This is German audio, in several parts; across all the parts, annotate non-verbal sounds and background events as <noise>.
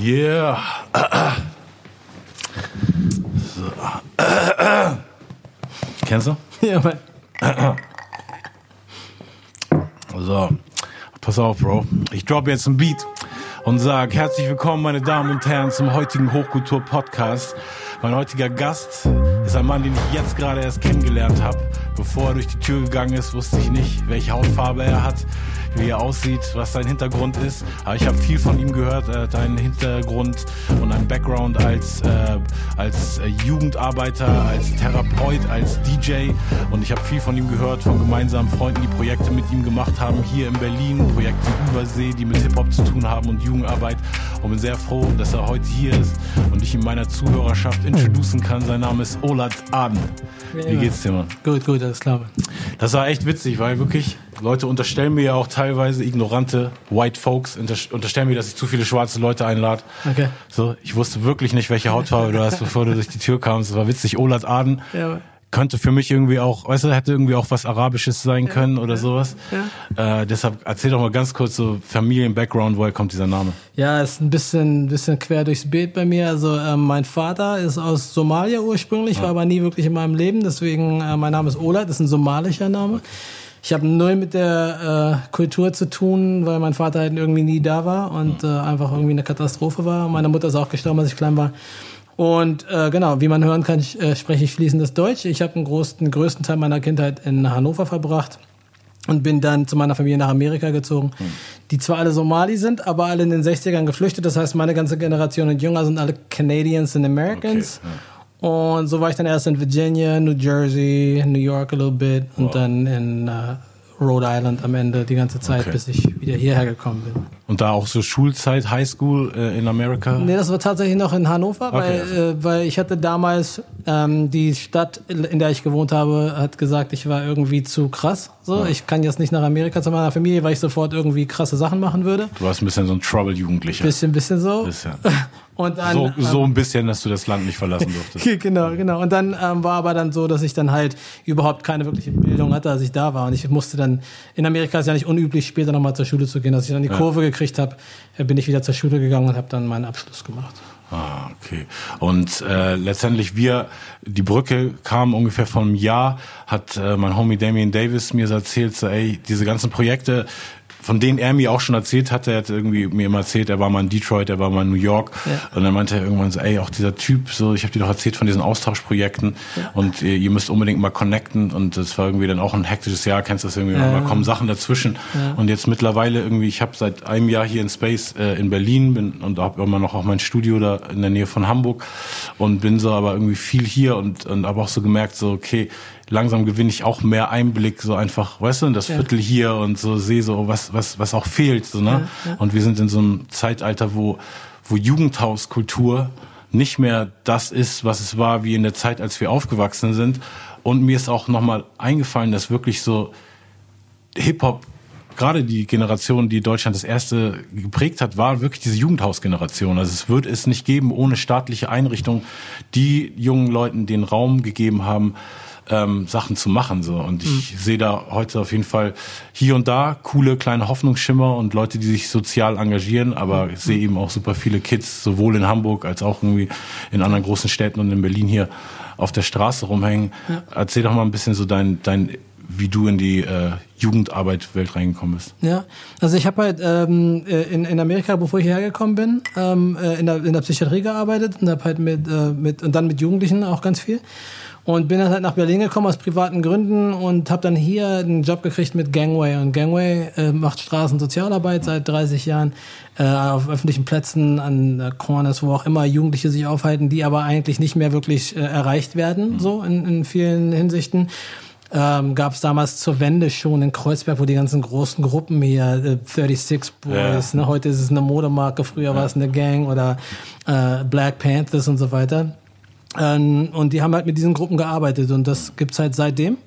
Yeah. So. Kennst du? Ja, Mann. So, pass auf, Bro. Ich drop jetzt ein Beat und sag herzlich willkommen, meine Damen und Herren, zum heutigen Hochkultur-Podcast. Mein heutiger Gast ist ein Mann, den ich jetzt gerade erst kennengelernt habe. Bevor er durch die Tür gegangen ist, wusste ich nicht, welche Hautfarbe er hat, wie er aussieht, was sein Hintergrund ist. Aber ich habe viel von ihm gehört. Er hat einen Hintergrund und einen Background als, äh, als äh, Jugendarbeiter, als Therapeut, als DJ. Und ich habe viel von ihm gehört, von gemeinsamen Freunden, die Projekte mit ihm gemacht haben, hier in Berlin, Projekte Übersee, die mit Hip-Hop zu tun haben und Jugendarbeit. Und bin sehr froh, dass er heute hier ist und ich in meiner Zuhörerschaft introducen kann. Sein Name ist Olat Aden. Wie geht's dir, Mann? Gut, gut, alles klar. Das war echt witzig, weil wirklich Leute unterstellen mir ja auch teilweise ignorante White Folks unter- unterstellen mir, dass ich zu viele schwarze Leute einlade. Okay. So, ich wusste wirklich nicht, welche Hautfarbe du hast, bevor du durch die Tür kamst. Das war witzig. Olat Aden Ja. Könnte für mich irgendwie auch, weißt du, hätte irgendwie auch was Arabisches sein können oder sowas. Äh, deshalb erzähl doch mal ganz kurz so Familien-Background, woher kommt dieser Name? Ja, ist ein bisschen, bisschen quer durchs Beet bei mir. Also ähm, mein Vater ist aus Somalia ursprünglich, war aber nie wirklich in meinem Leben. Deswegen, äh, mein Name ist Ola, das ist ein somalischer Name. Ich habe null mit der äh, Kultur zu tun, weil mein Vater halt irgendwie nie da war und äh, einfach irgendwie eine Katastrophe war. Meine Mutter ist auch gestorben, als ich klein war. Und äh, genau, wie man hören kann, ich, äh, spreche ich fließendes Deutsch. Ich habe den, großen, größten Teil meiner Kindheit in Hannover verbracht und bin dann zu meiner Familie nach Amerika gezogen, die zwar alle Somali sind, aber alle in den 60ern geflüchtet. Das heißt, meine ganze Generation und jünger sind alle Canadians and Americans. Und so war ich dann erst in Virginia, New Jersey, New York a little bit und dann in äh, Rhode Island am Ende die ganze Zeit, Okay. bis ich wieder hierher gekommen bin. Und da auch so Schulzeit, Highschool äh, in Amerika? Nee, das war tatsächlich noch in Hannover, weil, Okay. äh, weil ich hatte damals, ähm, die Stadt, in der ich gewohnt habe, hat gesagt, ich war irgendwie zu krass. So, ich kann jetzt nicht nach Amerika zu meiner Familie, weil ich sofort irgendwie krasse Sachen machen würde. Du warst ein bisschen so ein Trouble-Jugendlicher. Bisschen, bisschen so. Bisschen. <laughs> Und dann, So, ähm, so ein bisschen, dass du das Land nicht verlassen durftest. <laughs> genau, genau. Und dann ähm, war aber dann so, dass ich dann halt überhaupt keine wirkliche Bildung hatte, als ich da war. Und ich musste dann, in Amerika ist ja nicht unüblich, später nochmal zur Schule zu gehen. Als ich dann die Kurve gekriegt habe, bin ich wieder zur Schule gegangen und habe dann meinen Abschluss gemacht. Ah, okay. Und äh, letztendlich wir, die Brücke kam ungefähr vor einem Jahr, hat äh, mein Homie Damien Davis mir erzählt, so, ey, diese ganzen Projekte, von denen er mir auch schon erzählt hatte, er hat irgendwie mir immer erzählt, er war mal in Detroit, er war mal in New York. Ja. und dann meinte er irgendwann so, ey, auch dieser Typ, so, ich habe dir doch erzählt von diesen Austauschprojekten. Und ihr, ihr müsst unbedingt mal connecten. Und das war irgendwie dann auch ein hektisches Jahr, kennst du das irgendwie, Ja. da kommen Sachen dazwischen. Und jetzt mittlerweile irgendwie, ich habe seit einem Jahr hier in Space äh, in Berlin bin und habe immer noch auch mein Studio da in der Nähe von Hamburg. Und bin so aber irgendwie viel hier und und habe auch so gemerkt so okay langsam gewinne ich auch mehr Einblick so einfach weißt du in das Viertel hier und so sehe so was was was auch fehlt so ne? Und wir sind in so einem Zeitalter wo wo Jugendhauskultur nicht mehr das ist was es war wie in der Zeit als wir aufgewachsen sind. Und mir ist auch noch mal eingefallen dass wirklich so Hip-Hop, gerade die Generation, die Deutschland das erste geprägt hat, war wirklich diese Jugendhausgeneration. Also es wird es nicht geben ohne staatliche Einrichtungen, die jungen Leuten den Raum gegeben haben, ähm, Sachen zu machen. So. Und ich sehe da heute auf jeden Fall hier und da coole kleine Hoffnungsschimmer und Leute, die sich sozial engagieren, aber ich sehe eben auch super viele Kids, sowohl in Hamburg als auch irgendwie in anderen großen Städten und in Berlin hier auf der Straße rumhängen. Erzähl doch mal ein bisschen so dein, dein wie du in die äh, Jugendarbeit-Welt reingekommen bist. Ja, also ich habe halt ähm, äh, in, in Amerika, bevor ich hierher gekommen bin, ähm, äh, in, der, in der Psychiatrie gearbeitet und habe halt mit, äh, mit und dann mit Jugendlichen auch ganz viel und bin dann halt nach Berlin gekommen aus privaten Gründen und habe dann hier einen Job gekriegt mit Gangway und Gangway äh, macht Straßensozialarbeit seit 30 Jahren äh, auf öffentlichen Plätzen an äh, Corners, wo auch immer Jugendliche sich aufhalten, die aber eigentlich nicht mehr wirklich äh, erreicht werden, so in, in vielen Hinsichten ähm, gab es damals zur Wende schon in Kreuzberg, wo die ganzen großen Gruppen hier, äh, 36 Boys, Ja. ne, heute ist es eine Modemarke, früher war es eine Gang oder äh, Black Panthers und so weiter. Ähm, und die haben halt mit diesen Gruppen gearbeitet und das gibt's halt seitdem.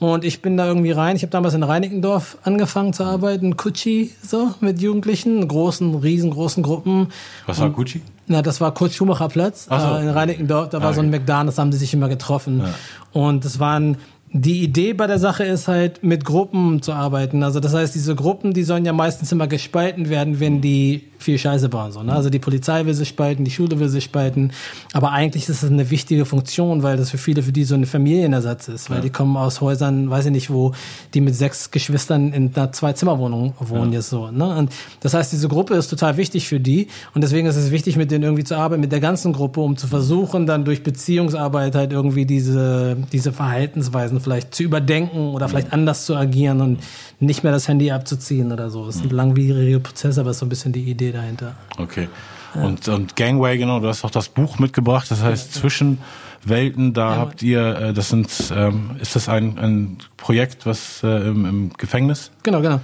Und ich bin da irgendwie rein. Ich habe damals in Reinickendorf angefangen zu arbeiten, Kutschi, so mit Jugendlichen, großen, riesengroßen Gruppen. Was war Gucci? Na, das war Kurt Schumacher Platz so. äh, in Reinickendorf. Da war Ah, so ein okay. McDonalds, haben die sich immer getroffen. Und das waren die Idee bei der Sache ist halt, mit Gruppen zu arbeiten. Also das heißt, diese Gruppen, die sollen ja meistens immer gespalten werden, wenn die viel Scheiße bauen. So, ne? Also die Polizei will sich spalten, die Schule will sich spalten. Aber eigentlich ist es eine wichtige Funktion, weil das für viele, für die so eine Familienersatz ist. Weil ja. die kommen aus Häusern, weiß ich nicht wo, die mit sechs Geschwistern in einer Zwei-Zimmer-Wohnung wohnen ja. jetzt so. Ne? Und das heißt, diese Gruppe ist total wichtig für die. Und deswegen ist es wichtig, mit denen irgendwie zu arbeiten, mit der ganzen Gruppe, um zu versuchen, dann durch Beziehungsarbeit halt irgendwie diese, diese Verhaltensweisen vielleicht zu überdenken oder vielleicht anders zu agieren und nicht mehr das Handy abzuziehen oder so. Das ist ein mhm. langwieriger Prozess, aber ist so ein bisschen die Idee dahinter. Okay. Und, und Gangway, genau, du hast auch das Buch mitgebracht, das heißt ja, Zwischen Welten, da ja, habt ihr, äh, das sind, ähm, ist das ein, ein Projekt, was äh, im, im Gefängnis? Genau, genau.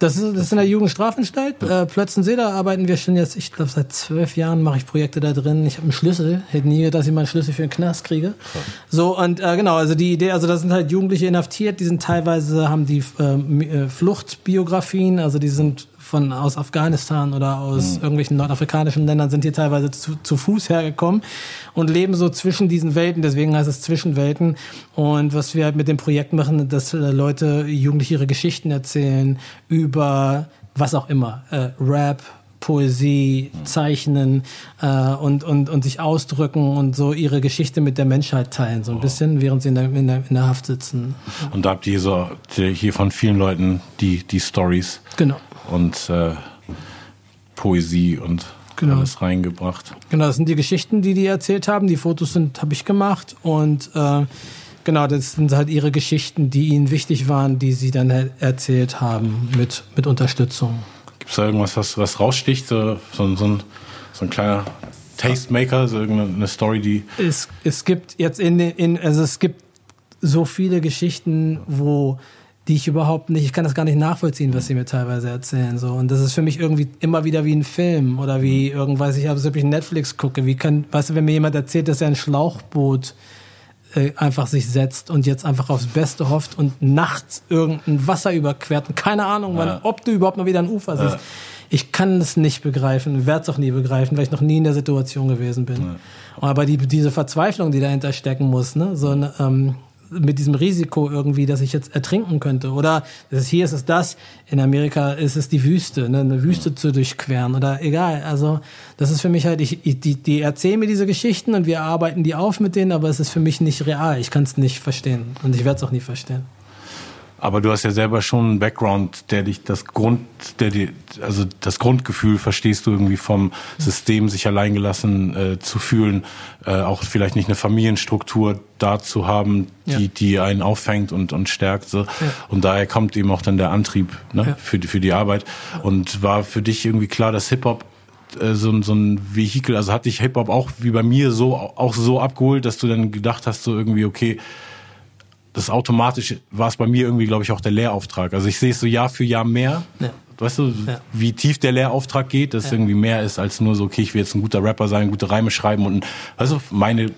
Das ist, das ist in der Jugendstrafanstalt. Äh, Plötzensee, da arbeiten wir schon jetzt, ich glaube, seit zwölf Jahren mache ich Projekte da drin. Ich habe einen Schlüssel. Hätte nie gedacht, dass ich mal einen Schlüssel für einen Knast kriege. So, und äh, genau, also die Idee, also da sind halt Jugendliche inhaftiert, die sind teilweise, haben die ähm, äh, Fluchtbiografien, also die sind von aus Afghanistan oder aus mhm. irgendwelchen nordafrikanischen Ländern sind hier teilweise zu, zu Fuß hergekommen und leben so zwischen diesen Welten. Deswegen heißt es Zwischenwelten. Und was wir halt mit dem Projekt machen, dass äh, Leute, Jugendliche ihre Geschichten erzählen über was auch immer, äh, Rap, Poesie, mhm. Zeichnen äh, und, und, und sich ausdrücken und so ihre Geschichte mit der Menschheit teilen, so ein oh. bisschen, während sie in der, in, der, in der Haft sitzen. Und da habt ihr so hier von vielen Leuten die, die Stories. Genau und äh, Poesie und genau. alles reingebracht. Genau, das sind die Geschichten, die die erzählt haben. Die Fotos sind habe ich gemacht und äh, genau, das sind halt ihre Geschichten, die ihnen wichtig waren, die sie dann halt erzählt haben mit mit Unterstützung. Gibt es da irgendwas, was, was raussticht, so, so, so, ein, so ein kleiner Tastemaker, so irgendeine Story, die. Es, es gibt jetzt in, in also es gibt so viele Geschichten, wo die ich überhaupt nicht, ich kann das gar nicht nachvollziehen, was sie mir teilweise erzählen. So. Und das ist für mich irgendwie immer wieder wie ein Film oder wie irgendwas, ich habe so ich Netflix gucke, wie kann, weißt du, wenn mir jemand erzählt, dass er ein Schlauchboot äh, einfach sich setzt und jetzt einfach aufs Beste hofft und nachts irgendein Wasser überquert und keine Ahnung, wann, ja. ob du überhaupt mal wieder ein Ufer siehst. Ja. Ich kann es nicht begreifen, werde es auch nie begreifen, weil ich noch nie in der Situation gewesen bin. Ja. Aber die, diese Verzweiflung, die dahinter stecken muss, ne, so eine, ähm, mit diesem Risiko irgendwie, dass ich jetzt ertrinken könnte. Oder ist, hier ist es das, in Amerika ist es die Wüste, ne, eine Wüste zu durchqueren oder egal. Also das ist für mich halt, ich, ich, die, die erzählen mir diese Geschichten und wir arbeiten die auf mit denen, aber es ist für mich nicht real. Ich kann es nicht verstehen und ich werde es auch nie verstehen. Aber du hast ja selber schon einen Background, der dich das Grund, der dir, also das Grundgefühl verstehst du irgendwie vom System, sich alleingelassen äh, zu fühlen, äh, auch vielleicht nicht eine Familienstruktur da zu haben, die, ja. die einen auffängt und, und stärkt. So. Ja. Und daher kommt eben auch dann der Antrieb ne, ja. für, die, für die Arbeit. Und war für dich irgendwie klar, dass Hip-Hop äh, so, so ein Vehikel, also hat dich Hip-Hop auch wie bei mir so auch so abgeholt, dass du dann gedacht hast, so irgendwie, okay, das automatisch war es bei mir irgendwie, glaube ich, auch der Lehrauftrag. Also ich sehe es so Jahr für Jahr mehr. Ja. Weißt du, ja. wie tief der Lehrauftrag geht, dass ja. irgendwie mehr ist als nur so, okay, ich will jetzt ein guter Rapper sein, gute Reime schreiben und, also meine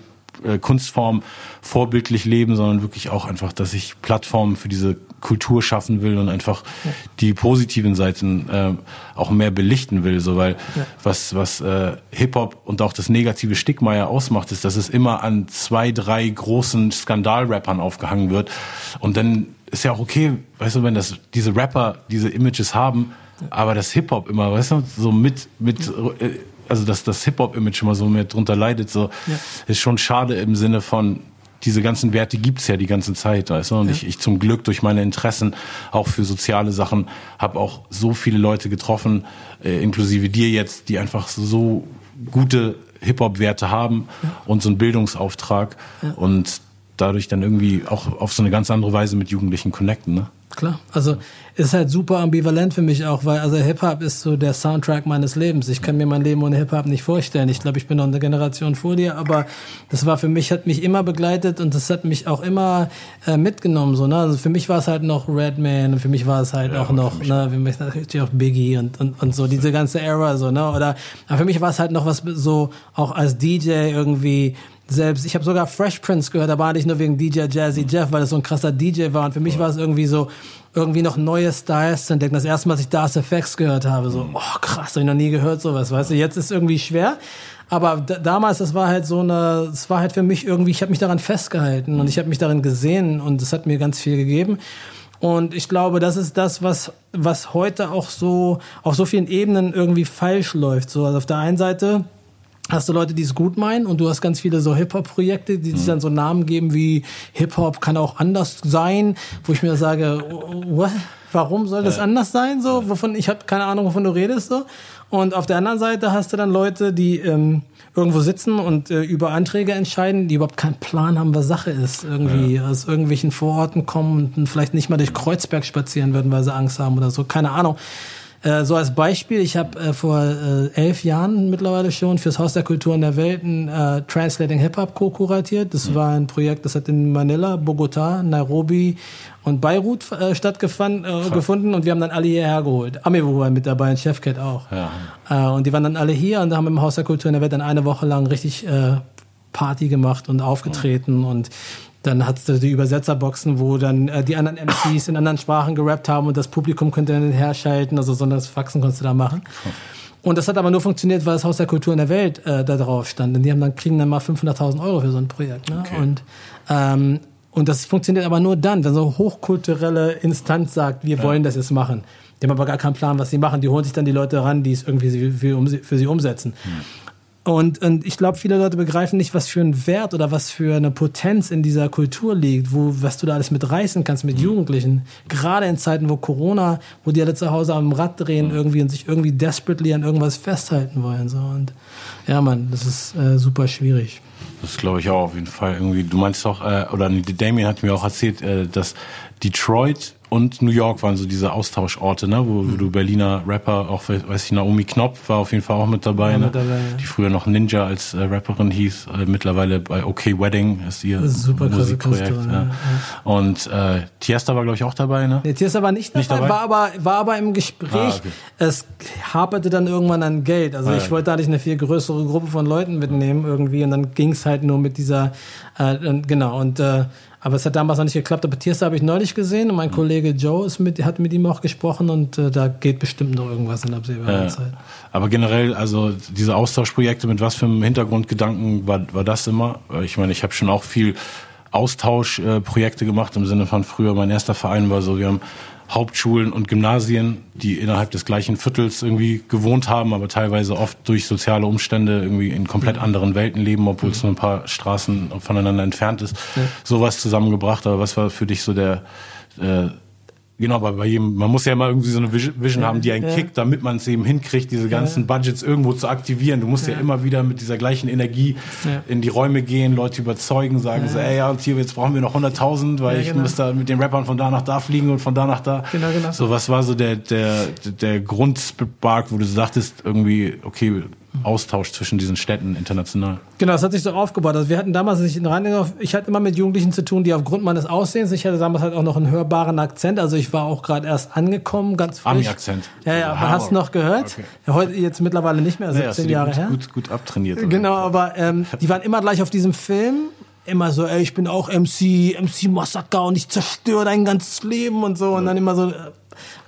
Kunstform vorbildlich leben, sondern wirklich auch einfach, dass ich Plattformen für diese Kultur schaffen will und einfach ja. die positiven Seiten äh, auch mehr belichten will, so weil ja. was was äh, Hip Hop und auch das negative Stigma ja ausmacht, ist, dass es immer an zwei drei großen Skandalrappern aufgehangen wird und dann ist ja auch okay, weißt du, wenn das diese Rapper diese Images haben, aber das Hip Hop immer, weißt du, so mit mit äh, also dass das Hip Hop Image immer so mehr drunter leidet, so ja. ist schon schade im Sinne von diese ganzen Werte gibt's ja die ganze Zeit, weißt du? Und ja. ich, ich zum Glück durch meine Interessen auch für soziale Sachen habe auch so viele Leute getroffen, äh, inklusive dir jetzt, die einfach so gute Hip-Hop-Werte haben ja. und so einen Bildungsauftrag ja. und dadurch dann irgendwie auch auf so eine ganz andere Weise mit Jugendlichen connecten, ne? Klar, also ist halt super ambivalent für mich auch, weil also Hip-Hop ist so der Soundtrack meines Lebens. Ich kann mir mein Leben ohne Hip-Hop nicht vorstellen. Ich glaube, ich bin noch eine Generation vor dir, aber das war für mich, hat mich immer begleitet und das hat mich auch immer äh, mitgenommen. So, ne? Also für mich war es halt noch Redman und für mich war es halt ja, auch noch, ne, für mich natürlich auch Biggie und, und, und so, diese ganze Era, so, ne? Oder aber für mich war es halt noch was so, auch als DJ irgendwie selbst, ich habe sogar Fresh Prince gehört, war nicht nur wegen DJ Jazzy Jeff, weil das so ein krasser DJ war. Und für mich war es irgendwie so, irgendwie noch neue Styles zu entdecken. Das erste Mal, als ich Das Effects gehört habe, so, oh krass, hab ich noch nie gehört sowas, weißt du. Jetzt ist irgendwie schwer. Aber damals, das war halt so eine, es war halt für mich irgendwie, ich habe mich daran festgehalten und ich habe mich darin gesehen und es hat mir ganz viel gegeben. Und ich glaube, das ist das, was, was heute auch so auf so vielen Ebenen irgendwie falsch läuft. So, also auf der einen Seite hast du Leute, die es gut meinen und du hast ganz viele so Hip-Hop-Projekte, die sich mhm. dann so Namen geben wie Hip-Hop kann auch anders sein, wo ich mir sage, what? warum soll das anders sein? So, wovon ich habe keine Ahnung, wovon du redest so. Und auf der anderen Seite hast du dann Leute, die ähm, irgendwo sitzen und äh, über Anträge entscheiden, die überhaupt keinen Plan haben, was Sache ist. Irgendwie ja. aus irgendwelchen Vororten kommen und vielleicht nicht mal durch Kreuzberg spazieren würden, weil sie Angst haben oder so. Keine Ahnung. Äh, so als Beispiel, ich habe äh, vor äh, elf Jahren mittlerweile schon fürs Haus der Kulturen der Welten äh, Translating Hip Hop co-kuratiert. Das mhm. war ein Projekt, das hat in Manila, Bogota, Nairobi und Beirut äh, stattgefunden äh, gefunden und wir haben dann alle hierher geholt. Amibu war mit dabei, und Chefcat auch. Ja. Äh, und die waren dann alle hier und haben im Haus der Kulturen der Welt dann eine Woche lang richtig äh, Party gemacht und aufgetreten mhm. und dann hat es die Übersetzerboxen, wo dann äh, die anderen MCs in anderen Sprachen gerappt haben und das Publikum könnte dann herschalten, also so das Faxen konntest du da machen. Und das hat aber nur funktioniert, weil das Haus der Kultur in der Welt äh, da drauf stand. Und die haben dann, kriegen dann mal 500.000 Euro für so ein Projekt. Ne? Okay. Und, ähm, und das funktioniert aber nur dann, wenn so eine hochkulturelle Instanz sagt, wir ja. wollen das jetzt machen. Die haben aber gar keinen Plan, was sie machen. Die holen sich dann die Leute ran, die es irgendwie für, für, für sie umsetzen. Hm. Und, und ich glaube, viele Leute begreifen nicht, was für ein Wert oder was für eine Potenz in dieser Kultur liegt, wo, was du da alles mit reißen kannst mit mhm. Jugendlichen. Gerade in Zeiten, wo Corona, wo die alle zu Hause am Rad drehen mhm. irgendwie und sich irgendwie desperately an irgendwas festhalten wollen. So. Und ja, man, das ist äh, super schwierig. Das glaube ich auch auf jeden Fall irgendwie. Du meinst auch, äh, oder Damien hat mir auch erzählt, äh, dass Detroit und New York waren so diese Austauschorte, ne, wo, wo du Berliner Rapper, auch weiß ich, Naomi Knopf war auf jeden Fall auch mit dabei, ja, ne? Mit dabei ja. die früher noch Ninja als äh, Rapperin hieß, äh, mittlerweile bei OK Wedding ist ihr super Musikprojekt. Ja. Ja. Und äh, Tiesta war glaube ich auch dabei, ne? Nee, Tiesta war nicht, nicht dabei, war aber war aber im Gespräch. Ah, okay. Es haperte dann irgendwann an Geld. Also ah, ich wollte da nicht eine viel größere Gruppe von Leuten mitnehmen irgendwie und dann ging es halt nur mit dieser äh, genau und äh, aber es hat damals noch nicht geklappt. Aber Tierster habe ich neulich gesehen und mein mhm. Kollege Joe ist mit, hat mit ihm auch gesprochen und äh, da geht bestimmt noch irgendwas in absehbarer äh, Zeit. Aber generell, also diese Austauschprojekte, mit was für einem Hintergrundgedanken war, war das immer? Ich meine, ich habe schon auch viel Austauschprojekte äh, gemacht im Sinne von früher, mein erster Verein war so, wir haben Hauptschulen und Gymnasien, die innerhalb des gleichen Viertels irgendwie gewohnt haben, aber teilweise oft durch soziale Umstände irgendwie in komplett mhm. anderen Welten leben, obwohl es nur ein paar Straßen voneinander entfernt ist, ja. sowas zusammengebracht. Aber was war für dich so der äh, Genau, aber bei jedem, man muss ja immer irgendwie so eine Vision ja, haben, die einen ja. kickt, damit man es eben hinkriegt, diese ganzen ja. Budgets irgendwo zu aktivieren. Du musst ja, immer wieder mit dieser gleichen Energie in die Räume gehen, Leute überzeugen, sagen so, ey, ja, und hier, jetzt brauchen wir noch 100.000, weil ich genau. muss da mit den Rappern von da nach da fliegen und von da nach da. Genau, genau. So, was war so der, der, der Grundspark, wo du sagtest, irgendwie, okay, Austausch zwischen diesen Städten international. Genau, das hat sich so aufgebaut. Also wir hatten damals nicht in Rheingau, ich hatte immer mit Jugendlichen zu tun, die aufgrund meines Aussehens, ich hatte damals halt auch noch einen hörbaren Akzent, also ich war auch gerade erst angekommen, ganz frisch. Ami-Akzent. Ja, ja, man hast noch gehört. Okay. Ja, heute jetzt mittlerweile nicht mehr, 17 naja, Jahre gut, her. Gut, gut abtrainiert. Genau, aber ähm, die waren immer gleich auf diesem Film immer so, ey, ich bin auch MC, MC Massaker und ich zerstöre dein ganzes Leben und so. Und dann immer so,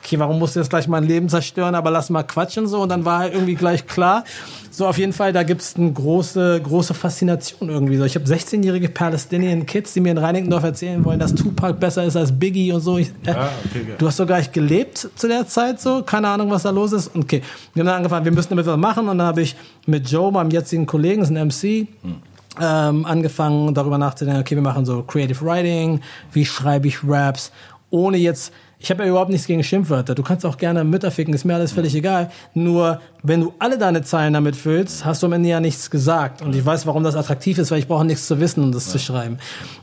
okay, warum musst du jetzt gleich mein Leben zerstören, aber lass mal quatschen so. Und dann war halt irgendwie gleich klar, so auf jeden Fall, da gibt's eine große, große Faszination irgendwie. So, ich habe 16-jährige Palästinien Kids, die mir in Reinickendorf erzählen wollen, dass Tupac besser ist als Biggie und so. Ich, äh, ah, okay, du hast sogar gelebt zu der Zeit so, keine Ahnung, was da los ist. Und okay, wir haben dann angefangen, wir müssen damit was machen. Und dann habe ich mit Joe, meinem jetzigen Kollegen, ist ein MC, hm ähm, angefangen darüber nachzudenken, okay, wir machen so Creative Writing, wie schreibe ich Raps, ohne jetzt ich habe ja überhaupt nichts gegen Schimpfwörter. Du kannst auch gerne Mütter ficken, ist mir alles völlig egal. Nur, wenn du alle deine Zeilen damit füllst, hast du am Ende ja nichts gesagt. Und ich weiß, warum das attraktiv ist, weil ich brauche nichts zu wissen, um das ja. zu schreiben.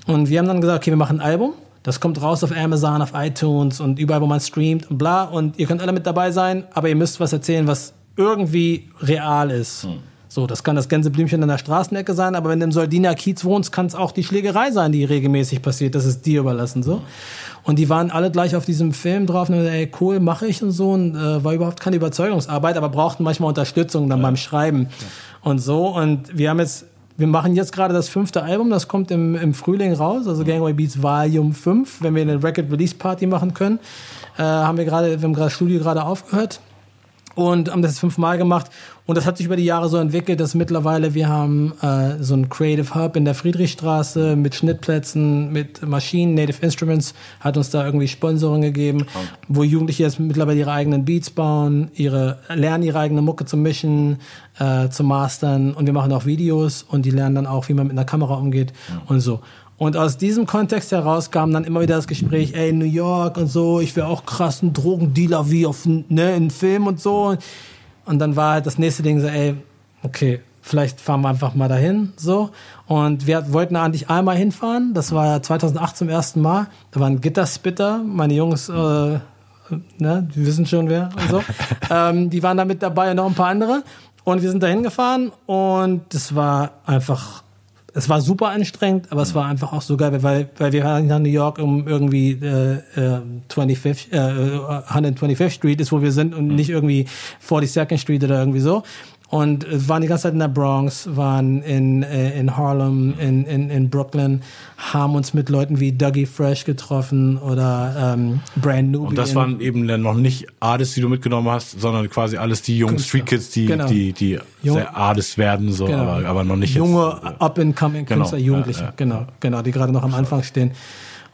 Und wir haben dann gesagt, okay, wir machen ein Album. Das kommt raus auf Amazon, auf iTunes und überall, wo man streamt und bla. Und ihr könnt alle mit dabei sein, aber ihr müsst was erzählen, was irgendwie real ist. Hm. So, das kann das Gänseblümchen an der Straßenecke sein, aber wenn du im Soldiner Kiez wohnst, kann es auch die Schlägerei sein, die regelmäßig passiert. Das ist dir überlassen, so. Und die waren alle gleich auf diesem Film drauf und ey, cool, mache ich und so. Und äh, war überhaupt keine Überzeugungsarbeit, aber brauchten manchmal Unterstützung dann ja. beim Schreiben ja. und so. Und wir haben jetzt wir machen jetzt gerade das fünfte Album, das kommt im, im Frühling raus, also Gangway Beats Volume 5, wenn wir eine Record Release Party machen können. Äh, haben wir gerade, wir haben gerade Studio gerade aufgehört und haben das fünfmal gemacht. Und das hat sich über die Jahre so entwickelt, dass mittlerweile wir haben äh, so ein Creative Hub in der Friedrichstraße mit Schnittplätzen, mit Maschinen, Native Instruments, hat uns da irgendwie Sponsoring gegeben, wo Jugendliche jetzt mittlerweile ihre eigenen Beats bauen, ihre lernen ihre eigene Mucke zu mischen, äh, zu mastern und wir machen auch Videos und die lernen dann auch, wie man mit einer Kamera umgeht ja. und so. Und aus diesem Kontext heraus kam dann immer wieder das Gespräch, ey, New York und so, ich wäre auch krass ein Drogendealer wie auf ne, in Film und so. Und dann war halt das nächste Ding so, ey, okay, vielleicht fahren wir einfach mal dahin, so. Und wir wollten eigentlich einmal hinfahren, das war 2008 zum ersten Mal. Da war ein Gitterspitter, meine Jungs, äh, ne, die wissen schon wer und so. <laughs> ähm, die waren da mit dabei und noch ein paar andere. Und wir sind da hingefahren und das war einfach es war super anstrengend, aber es war einfach auch so geil, weil, weil wir nach New York um irgendwie äh, äh, 25th, äh, 125th Street ist, wo wir sind und mhm. nicht irgendwie 42nd Street oder irgendwie so und waren die ganze Zeit in der Bronx, waren in, äh, in Harlem, in, in, in Brooklyn, haben uns mit Leuten wie Dougie Fresh getroffen oder ähm, Brand New. Und das waren eben dann noch nicht Artists, die du mitgenommen hast, sondern quasi alles die jungen Street Kids, die, genau. die, die Jung, sehr Artists werden, so, genau. aber, aber noch nicht Junge, up-and-coming genau, Künstler, Jugendliche, ja, ja, genau, genau, die gerade noch am Anfang stehen.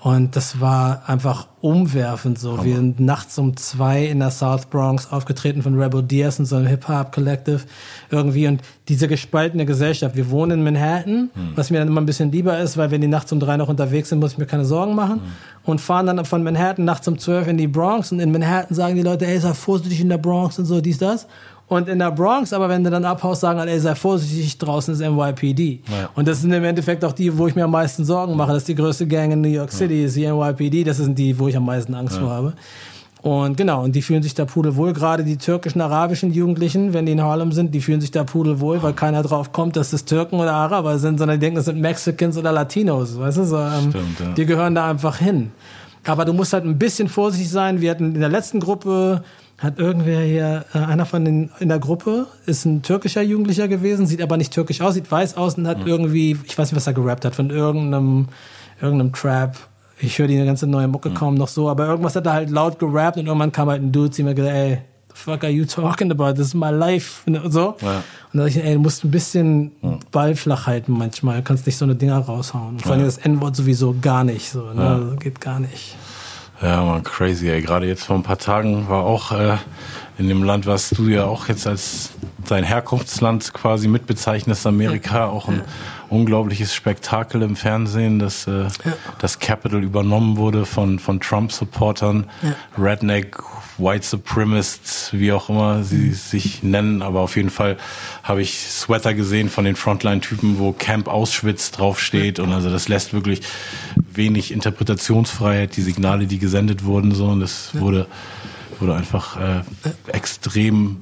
Und das war einfach umwerfend so. Wir sind nachts um zwei in der South Bronx aufgetreten von Rebel Diaz und so einem Hip-Hop-Collective irgendwie. Und diese gespaltene Gesellschaft. Wir wohnen in Manhattan, hm. was mir dann immer ein bisschen lieber ist, weil wenn die nachts um drei noch unterwegs sind, muss ich mir keine Sorgen machen. Hm. Und fahren dann von Manhattan nachts um zwölf in die Bronx. Und in Manhattan sagen die Leute, ey, sei vorsichtig in der Bronx und so, dies, das. Und in der Bronx, aber wenn du dann abhaust, sagen alle, ey, sei vorsichtig, draußen ist NYPD. Ja. Und das sind im Endeffekt auch die, wo ich mir am meisten Sorgen mache. Das ist die größte Gang in New York City, ja. ist die NYPD. Das sind die, wo ich am meisten Angst ja. vor habe. Und genau, und die fühlen sich da pudelwohl. Gerade die türkischen, arabischen Jugendlichen, wenn die in Harlem sind, die fühlen sich da pudelwohl, weil keiner drauf kommt, dass das Türken oder Araber sind, sondern die denken, das sind Mexicans oder Latinos. Weißt du, so, ähm, Stimmt, ja. die gehören da einfach hin. Aber du musst halt ein bisschen vorsichtig sein. Wir hatten in der letzten Gruppe hat irgendwer hier, äh, einer von den in der Gruppe ist ein türkischer Jugendlicher gewesen, sieht aber nicht türkisch aus, sieht weiß aus und hat mhm. irgendwie, ich weiß nicht, was er gerappt hat, von irgendeinem, irgendeinem Trap. Ich höre die ganze neue Mucke mhm. kaum noch so, aber irgendwas hat er halt laut gerappt und irgendwann kam halt ein Dude zu mir gesagt, ey, the fuck are you talking about? This is my life. Und so. Ja. Und dann dachte ich, ey, du musst ein bisschen ja. Ball flach halten manchmal, du kannst nicht so eine Dinger raushauen. Und vor allem ja. das N-Wort sowieso gar nicht, so, ne? geht gar nicht. Ja, man, crazy, ey. Gerade jetzt vor ein paar Tagen war auch äh, in dem Land, was du ja auch jetzt als dein Herkunftsland quasi mitbezeichnest, Amerika, auch ein unglaubliches Spektakel im Fernsehen, dass äh, ja. das Capitol übernommen wurde von, von Trump-Supportern, ja. Redneck, White Supremacists, wie auch immer sie mhm. sich nennen. Aber auf jeden Fall habe ich Sweater gesehen von den Frontline-Typen, wo Camp Auschwitz draufsteht. Und also das lässt wirklich wenig Interpretationsfreiheit, die Signale, die gesendet wurden, so. Und das wurde, wurde einfach äh, extrem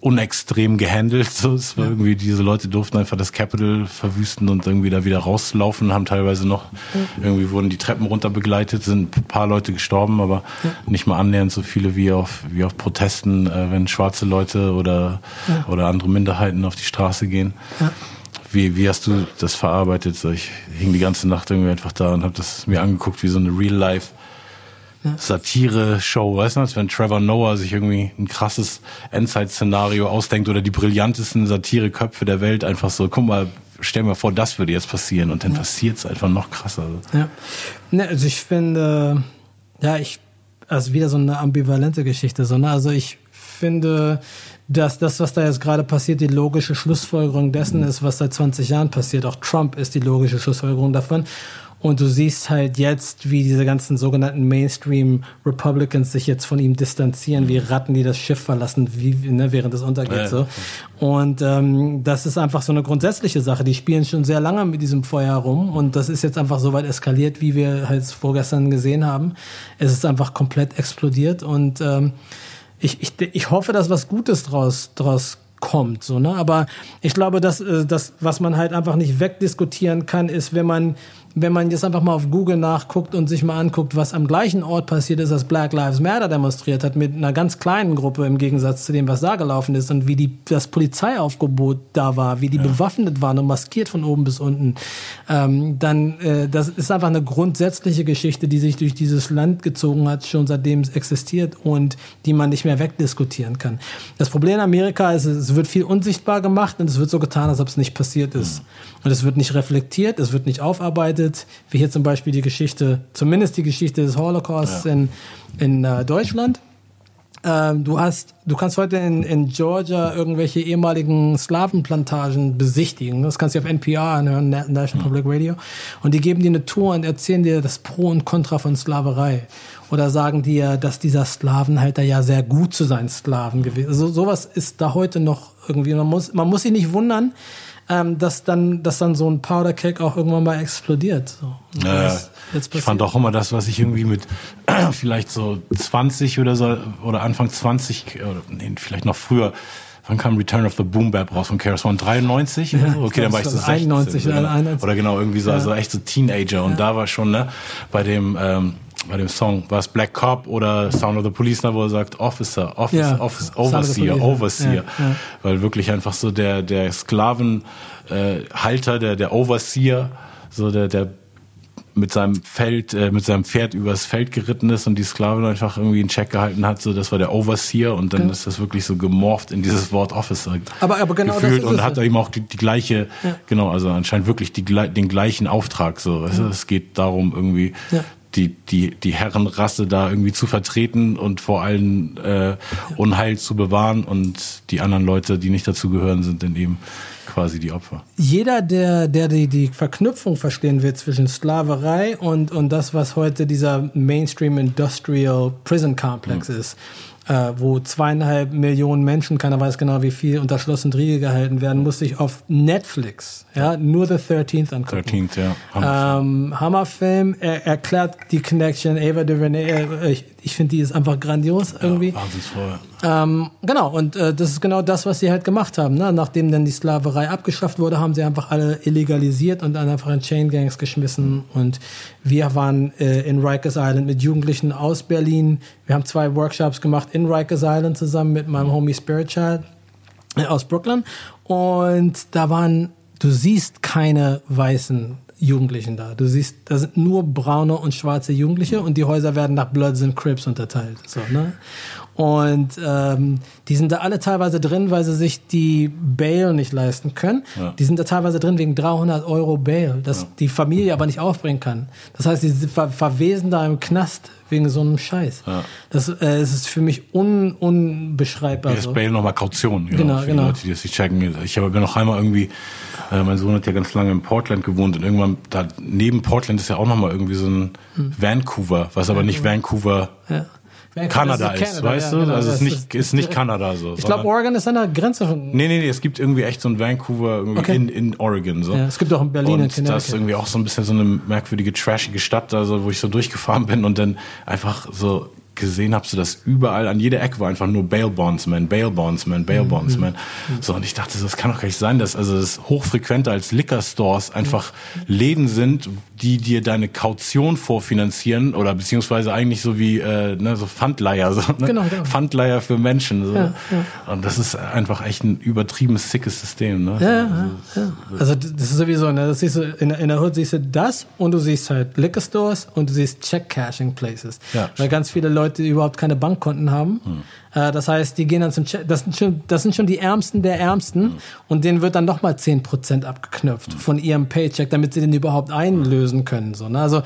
unextrem gehandelt. So, es war irgendwie, diese Leute durften einfach das Capital verwüsten und irgendwie da wieder rauslaufen, haben teilweise noch, irgendwie wurden die Treppen runter begleitet, sind ein paar Leute gestorben, aber ja. nicht mal annähernd so viele wie auf, wie auf Protesten, äh, wenn schwarze Leute oder, ja. oder andere Minderheiten auf die Straße gehen. Ja. Wie, wie hast du das verarbeitet? Ich hing die ganze Nacht irgendwie einfach da und habe das mir angeguckt wie so eine Real-Life- Satire-Show, weißt du, als wenn Trevor Noah sich irgendwie ein krasses Endzeit-Szenario ausdenkt oder die brillantesten Satire-Köpfe der Welt einfach so, guck mal, stell mir vor, das würde jetzt passieren und dann ja. passiert es einfach noch krasser. Ja. Ne, also ich finde, ja, ich, also wieder so eine ambivalente Geschichte, so, ne? Also ich finde, dass das, was da jetzt gerade passiert, die logische Schlussfolgerung dessen ist, was seit 20 Jahren passiert. Auch Trump ist die logische Schlussfolgerung davon. Und du siehst halt jetzt, wie diese ganzen sogenannten Mainstream Republicans sich jetzt von ihm distanzieren, wie Ratten, die das Schiff verlassen, wie, ne, während es untergeht. Ja, so. Und ähm, das ist einfach so eine grundsätzliche Sache. Die spielen schon sehr lange mit diesem Feuer rum und das ist jetzt einfach so weit eskaliert, wie wir halt vorgestern gesehen haben. Es ist einfach komplett explodiert und ähm, ich, ich, ich hoffe, dass was Gutes draus, draus kommt. So, ne? Aber ich glaube, dass äh, das, was man halt einfach nicht wegdiskutieren kann, ist, wenn man wenn man jetzt einfach mal auf Google nachguckt und sich mal anguckt, was am gleichen Ort passiert ist, als Black Lives Matter demonstriert hat, mit einer ganz kleinen Gruppe im Gegensatz zu dem, was da gelaufen ist und wie die, das Polizeiaufgebot da war, wie die ja. bewaffnet waren und maskiert von oben bis unten, ähm, dann äh, das ist einfach eine grundsätzliche Geschichte, die sich durch dieses Land gezogen hat, schon seitdem es existiert und die man nicht mehr wegdiskutieren kann. Das Problem in Amerika ist, es wird viel unsichtbar gemacht und es wird so getan, als ob es nicht passiert ist. Mhm. Und es wird nicht reflektiert, es wird nicht aufarbeitet, wie hier zum Beispiel die Geschichte, zumindest die Geschichte des Holocausts ja. in, in äh, Deutschland. Ähm, du hast, du kannst heute in, in Georgia irgendwelche ehemaligen Slavenplantagen besichtigen. Das kannst du auf NPR anhören, National Public Radio. Und die geben dir eine Tour und erzählen dir das Pro und Contra von Sklaverei. Oder sagen dir, dass dieser Sklavenhalter ja sehr gut zu seinen Sklaven gewesen ist. Also sowas ist da heute noch irgendwie. Man muss, man muss sich nicht wundern, ähm, dass dann, dass dann so ein Powder Cake auch irgendwann mal explodiert. So. Ja, ich fand auch immer das, was ich irgendwie mit <clears throat> vielleicht so 20 oder so oder Anfang 20 oder nee, vielleicht noch früher Wann kam Return of the Boom Bap raus von Keras One? 93? Ja, okay, dann war ich so 16. 91, oder, 91. oder genau, irgendwie so, ja. also echt so Teenager. Und ja. da war schon, ne, bei dem, ähm, bei dem Song, war es Black Cop oder Sound of the Police, wo er sagt Officer, Officer, ja. Officer Overseer, Overseer. Ja, ja. Weil wirklich einfach so der, der Sklavenhalter, äh, der, der Overseer, so der, der mit seinem Feld, äh, mit seinem Pferd übers Feld geritten ist und die Sklavin einfach irgendwie in Check gehalten hat, so das war der Overseer und dann ja. ist das wirklich so gemorpht in dieses Wort Officer aber, aber genau gefühlt und hat eben auch die, die gleiche, ja. genau, also anscheinend wirklich die, den gleichen Auftrag, so, du, es geht darum irgendwie ja die, die, die Herrenrasse da irgendwie zu vertreten und vor allem äh, Unheil zu bewahren und die anderen Leute, die nicht dazu gehören, sind dann eben quasi die Opfer. Jeder, der, der die, die Verknüpfung verstehen will zwischen Sklaverei und, und das, was heute dieser Mainstream Industrial Prison Complex mhm. ist, äh, wo zweieinhalb Millionen Menschen, keiner weiß genau wie viel, unter Schloss und Riegel gehalten werden, musste ich auf Netflix, ja, nur The 13th angucken. 13th, ja. Hammerfilm. Ähm, Hammerfilm. Er erklärt die Connection, Ava DuVernay, äh, ich, finde, die ist einfach grandios irgendwie. Ja, wahnsinnsvoll. Ähm, genau, und äh, das ist genau das, was sie halt gemacht haben. Ne? Nachdem dann die Sklaverei abgeschafft wurde, haben sie einfach alle illegalisiert und dann einfach in Chain Gangs geschmissen. Und wir waren äh, in Rikers Island mit Jugendlichen aus Berlin. Wir haben zwei Workshops gemacht in Rikers Island zusammen mit meinem Homie Spirit Child äh, aus Brooklyn. Und da waren, du siehst keine weißen Jugendlichen da. Du siehst, da sind nur braune und schwarze Jugendliche und die Häuser werden nach Bloods and Crips unterteilt. So, ne? Und ähm, die sind da alle teilweise drin, weil sie sich die Bail nicht leisten können. Ja. Die sind da teilweise drin wegen 300 Euro Bail, das ja. die Familie aber nicht aufbringen kann. Das heißt, die ver verwesen da im Knast wegen so einem Scheiß. Ja. Das, äh, das ist für mich un unbeschreibbar. Hier ist Bail nochmal Kaution. Genau, genau. Für genau. Die Leute, die das nicht checken. Ich habe noch einmal irgendwie, äh, mein Sohn hat ja ganz lange in Portland gewohnt und irgendwann da neben Portland ist ja auch nochmal irgendwie so ein hm. Vancouver, was aber nicht Vancouver ja Kanada ist, Canada, weißt ja, du? Genau, also es ist nicht, ist nicht Kanada so. Ich glaube, Oregon ist an der Grenze von. Nee, nee, nee, es gibt irgendwie echt so ein Vancouver okay. in, in Oregon. So. Ja, es gibt auch in Berlin und das ist irgendwie auch so ein bisschen so eine merkwürdige, trashige Stadt, also, wo ich so durchgefahren bin und dann einfach so gesehen habe, so dass überall an jeder Ecke war einfach nur Bail Bondsman, Bail Bondsman, Bail mhm. Bondsman. Mhm. So und ich dachte, das kann doch gar nicht sein, dass also das hochfrequenter als Liquor Stores einfach mhm. Läden sind, die dir deine Kaution vorfinanzieren oder beziehungsweise eigentlich so wie äh, ne, so Pfandleier, so, ne? genau, genau. Pfandleier für Menschen. So. Ja, ja. Und das ist einfach echt ein übertrieben sickes System. Ne? Ja, ja, ja. Also das ist sowieso, ne, das siehst du in, in der Hood siehst du das und du siehst halt Liquor Stores und du siehst Check Cashing Places. Weil ganz viele Leute überhaupt keine Bankkonten haben. Hm. Äh, das heißt, die gehen dann zum Check, das sind schon, das sind schon die Ärmsten der Ärmsten hm. und denen wird dann nochmal 10% abgeknöpft hm. von ihrem Paycheck, damit sie den überhaupt einlösen können. So, ne? Also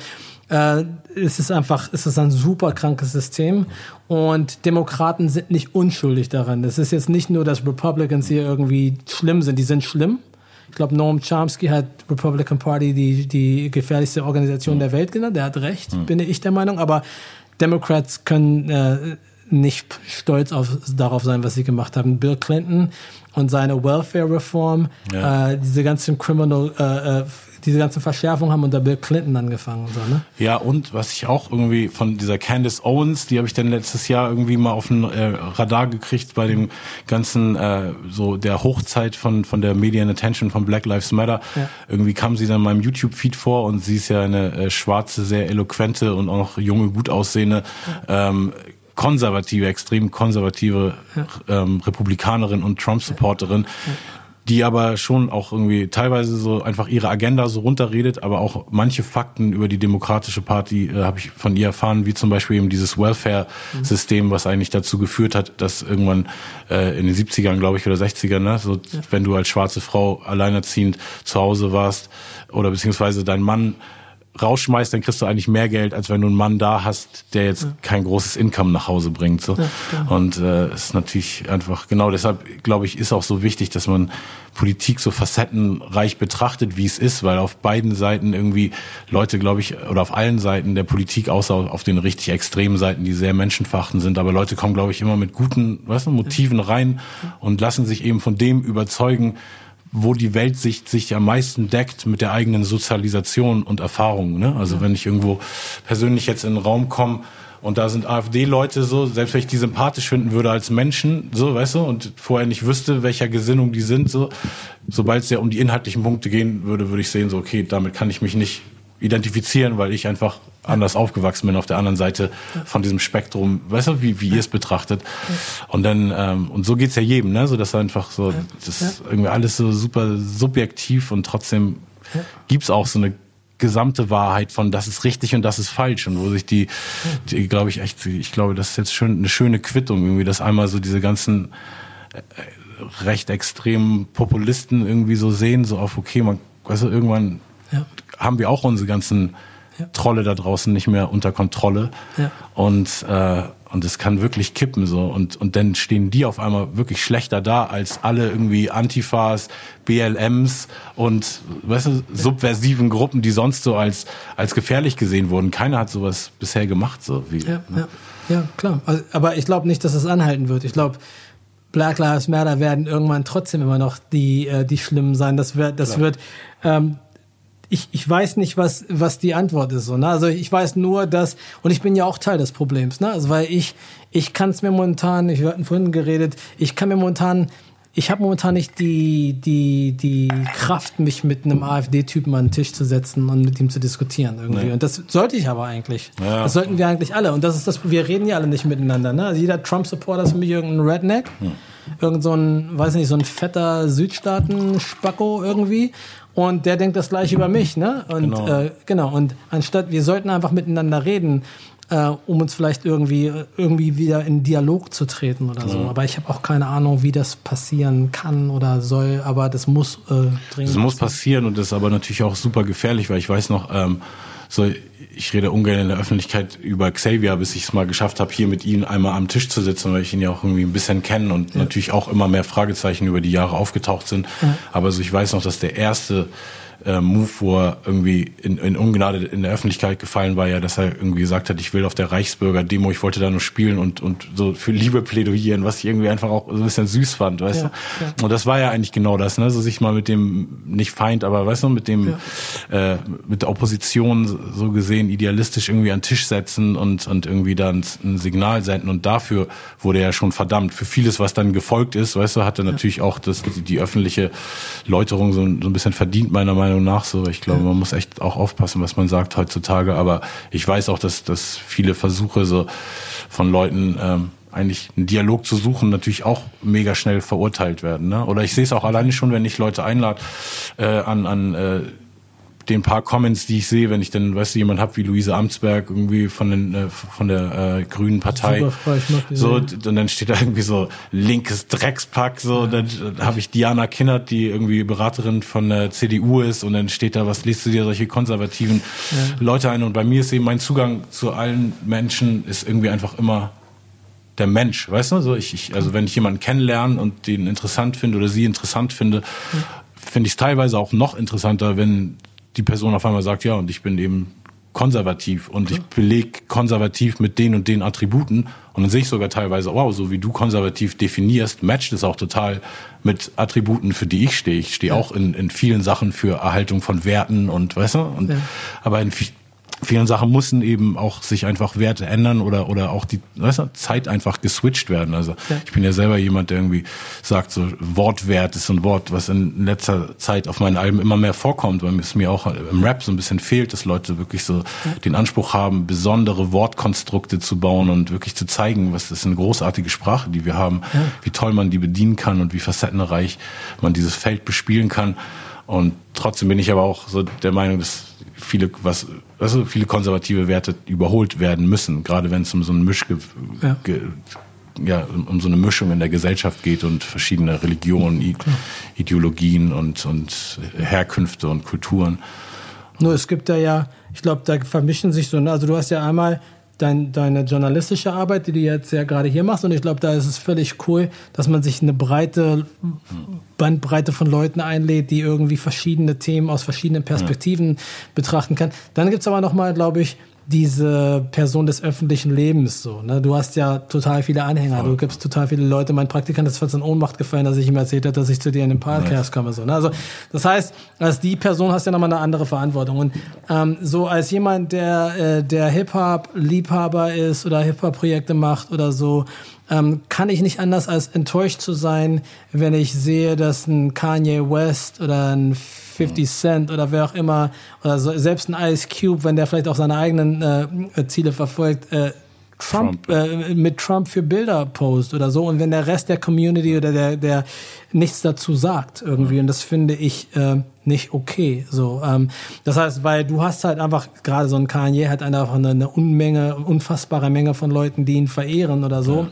äh, es ist einfach, es ist ein super krankes System und Demokraten sind nicht unschuldig daran. Es ist jetzt nicht nur, dass Republicans hier irgendwie schlimm sind, die sind schlimm. Ich glaube, Noam Chomsky hat Republican Party die, die gefährlichste Organisation mhm. der Welt genannt. Der hat recht, mhm. bin ich der Meinung. Aber Democrats können, äh, nicht stolz auf, darauf sein, was sie gemacht haben. Bill Clinton und seine Welfare Reform, ja. äh, diese ganzen Criminal, äh, äh, diese ganzen Verschärfungen haben unter Bill Clinton angefangen. So, ne? Ja, und was ich auch irgendwie von dieser Candace Owens, die habe ich dann letztes Jahr irgendwie mal auf den äh, Radar gekriegt bei dem ganzen, äh, so der Hochzeit von, von der Median Attention von Black Lives Matter. Ja. Irgendwie kam sie dann in meinem YouTube-Feed vor und sie ist ja eine äh, schwarze, sehr eloquente und auch noch junge, gut aussehende ähm, konservative, extrem konservative ähm, Republikanerin und Trump-Supporterin, die aber schon auch irgendwie teilweise so einfach ihre Agenda so runterredet, aber auch manche Fakten über die Demokratische Party äh, habe ich von ihr erfahren, wie zum Beispiel eben dieses Welfare-System, was eigentlich dazu geführt hat, dass irgendwann äh, in den 70ern, glaube ich, oder 60ern, ne, so, ja. wenn du als schwarze Frau alleinerziehend zu Hause warst oder beziehungsweise dein Mann rausschmeißt, dann kriegst du eigentlich mehr Geld, als wenn du einen Mann da hast, der jetzt ja. kein großes Income nach Hause bringt. So. Ja, und äh, ist natürlich einfach, genau deshalb, glaube ich, ist auch so wichtig, dass man Politik so facettenreich betrachtet, wie es ist, weil auf beiden Seiten irgendwie Leute, glaube ich, oder auf allen Seiten der Politik, außer auf den richtig extremen Seiten, die sehr menschenverachtend sind, aber Leute kommen, glaube ich, immer mit guten weißt du, Motiven rein und lassen sich eben von dem überzeugen, wo die Weltsicht sich am meisten deckt mit der eigenen Sozialisation und Erfahrung. Ne? Also ja. wenn ich irgendwo persönlich jetzt in den Raum komme und da sind AfD-Leute so, selbst wenn ich die sympathisch finden würde als Menschen, so, weißt du, und vorher nicht wüsste, welcher Gesinnung die sind, so, sobald es ja um die inhaltlichen Punkte gehen würde, würde ich sehen, so, okay, damit kann ich mich nicht identifizieren, weil ich einfach anders aufgewachsen bin auf der anderen Seite von diesem Spektrum, weißt du, wie, wie ihr es betrachtet. Und dann, ähm, und so geht's ja jedem, ne? So dass einfach so, das ist irgendwie alles so super subjektiv und trotzdem gibt's auch so eine gesamte Wahrheit von das ist richtig und das ist falsch. Und wo sich die, die glaube ich echt, ich glaube, das ist jetzt schön eine schöne Quittung irgendwie, dass einmal so diese ganzen äh, recht extremen Populisten irgendwie so sehen, so auf okay, man, weißt du, irgendwann ja. haben wir auch unsere ganzen ja. Trolle da draußen nicht mehr unter Kontrolle. Ja. Und, äh, und es kann wirklich kippen so. Und, und dann stehen die auf einmal wirklich schlechter da als alle irgendwie Antifas, BLMs und weißt du, subversiven Gruppen, die sonst so als, als gefährlich gesehen wurden. Keiner hat sowas bisher gemacht. So wie, ja, ne? ja. ja, klar. Also, aber ich glaube nicht, dass es anhalten wird. Ich glaube, Black Lives Matter werden irgendwann trotzdem immer noch die, äh, die Schlimmen sein. Das wird, das Klar. wird ähm, ich, ich weiß nicht, was, was die Antwort ist. So, ne? Also ich weiß nur, dass, und ich bin ja auch Teil des Problems, ne? Also weil ich, ich kann es mir momentan, ich hatten vorhin geredet, ich kann mir momentan, ich habe momentan nicht die, die, die Kraft, mich mit einem AfD-Typen an den Tisch zu setzen und mit ihm zu diskutieren irgendwie. Nee. Und das sollte ich aber eigentlich. Ja. Das sollten wir eigentlich alle. Und das ist das, wir reden ja alle nicht miteinander. Ne? Also jeder Trump-Supporter ist für mich irgendein Redneck. Hm. Irgend so ein, weiß nicht, so ein fetter Südstaaten-Spacko irgendwie. Und der denkt das gleiche über mich, ne? Und genau. Äh, genau. Und anstatt wir sollten einfach miteinander reden, äh, um uns vielleicht irgendwie irgendwie wieder in Dialog zu treten oder so. Aber ich habe auch keine Ahnung, wie das passieren kann oder soll. Aber das muss äh, dringend. Das muss passieren und das ist aber natürlich auch super gefährlich, weil ich weiß noch. Ähm, so ich rede ungern in der Öffentlichkeit über Xavier, bis ich es mal geschafft habe, hier mit ihm einmal am Tisch zu sitzen, weil ich ihn ja auch irgendwie ein bisschen kenne und ja. natürlich auch immer mehr Fragezeichen über die Jahre aufgetaucht sind. Ja. Aber so ich weiß noch, dass der erste äh, Move, wo er irgendwie in, in Ungnade in der Öffentlichkeit gefallen war, ja, dass er irgendwie gesagt hat, ich will auf der Reichsbürger-Demo, ich wollte da nur spielen und, und so für Liebe plädoyieren, was ich irgendwie einfach auch so ein bisschen süß fand, weißt ja, du? Ja. Und das war ja eigentlich genau das, ne? So sich mal mit dem, nicht Feind, aber weißt du, mit dem, ja. äh, mit der Opposition so gesehen idealistisch irgendwie an den Tisch setzen und, und irgendwie dann ein Signal senden. Und dafür wurde er schon verdammt. Für vieles, was dann gefolgt ist, weißt du, hat er natürlich auch das, die, die öffentliche Läuterung so, so ein bisschen verdient, meiner Meinung Meinung nach so. Ich glaube, man muss echt auch aufpassen, was man sagt heutzutage. Aber ich weiß auch, dass, dass viele Versuche so von Leuten ähm, eigentlich einen Dialog zu suchen, natürlich auch mega schnell verurteilt werden. Ne? Oder ich sehe es auch alleine schon, wenn ich Leute einlade äh, an, an äh, den paar Comments, die ich sehe, wenn ich dann, weißt du, jemand hab wie Luise Amtsberg irgendwie von, den, äh, von der äh, Grünen Partei. Super so, und dann steht da irgendwie so linkes Dreckspack, so, ja. und dann habe ich Diana Kinnert, die irgendwie Beraterin von der CDU ist, und dann steht da, was liest du dir solche konservativen ja. Leute ein? Und bei mir ist eben mein Zugang zu allen Menschen ist irgendwie einfach immer der Mensch, weißt du? So ich, ich also wenn ich jemanden kennenlerne und den interessant finde oder sie interessant finde, finde ich es teilweise auch noch interessanter, wenn die Person auf einmal sagt, ja, und ich bin eben konservativ und ich belege konservativ mit den und den Attributen und dann sehe ich sogar teilweise, wow, so wie du konservativ definierst, matcht es auch total mit Attributen, für die ich stehe. Ich stehe ja. auch in, in vielen Sachen für Erhaltung von Werten und weißt du, und, ja. aber in vielen Sachen mussten eben auch sich einfach Werte ändern oder oder auch die weißt du, Zeit einfach geswitcht werden. Also ja. ich bin ja selber jemand, der irgendwie sagt, so Wortwert ist ein Wort, was in letzter Zeit auf meinen Alben immer mehr vorkommt, weil es mir auch im Rap so ein bisschen fehlt, dass Leute wirklich so ja. den Anspruch haben, besondere Wortkonstrukte zu bauen und wirklich zu zeigen, was das ist eine großartige Sprache, die wir haben, ja. wie toll man die bedienen kann und wie facettenreich man dieses Feld bespielen kann. Und trotzdem bin ich aber auch so der Meinung, dass viele, was, also viele konservative Werte überholt werden müssen, gerade wenn es um so ein Misch, ja. ja. um so eine Mischung in der Gesellschaft geht und verschiedene Religionen, I Ideologien und, und Herkünfte und Kulturen. Nur es gibt da ja, ich glaube, da vermischen sich so, ne? also du hast ja einmal dein, deine journalistische Arbeit, die du jetzt ja gerade hier machst. Und ich glaube, da ist es völlig cool, dass man sich eine breite Bandbreite von Leuten einlädt, die irgendwie verschiedene Themen aus verschiedenen Perspektiven ja. betrachten kann. Dann gibt's aber nochmal, glaube ich, diese Person des öffentlichen Lebens so. Ne? Du hast ja total viele Anhänger, Voll. du gibst total viele Leute. Mein Praktikant ist fast in Ohnmacht gefallen, dass ich ihm erzählt habe, dass ich zu dir in den Podcast komme. So, ne? Also das heißt, als die Person hast du ja nochmal eine andere Verantwortung. Und ähm, so als jemand, der, äh, der Hip-Hop-Liebhaber ist oder Hip-Hop-Projekte macht oder so, ähm, kann ich nicht anders als enttäuscht zu sein, wenn ich sehe, dass ein Kanye West oder ein 50 Cent oder wer auch immer, oder so, selbst ein Ice Cube, wenn der vielleicht auch seine eigenen äh, Ziele verfolgt, äh, Trump, Trump. Äh, mit Trump für Bilder post oder so und wenn der Rest der Community oder der der nichts dazu sagt irgendwie mhm. und das finde ich äh, nicht okay so ähm, das heißt weil du hast halt einfach gerade so ein Kanye hat einfach eine, eine Unmenge unfassbare Menge von Leuten die ihn verehren oder so ja.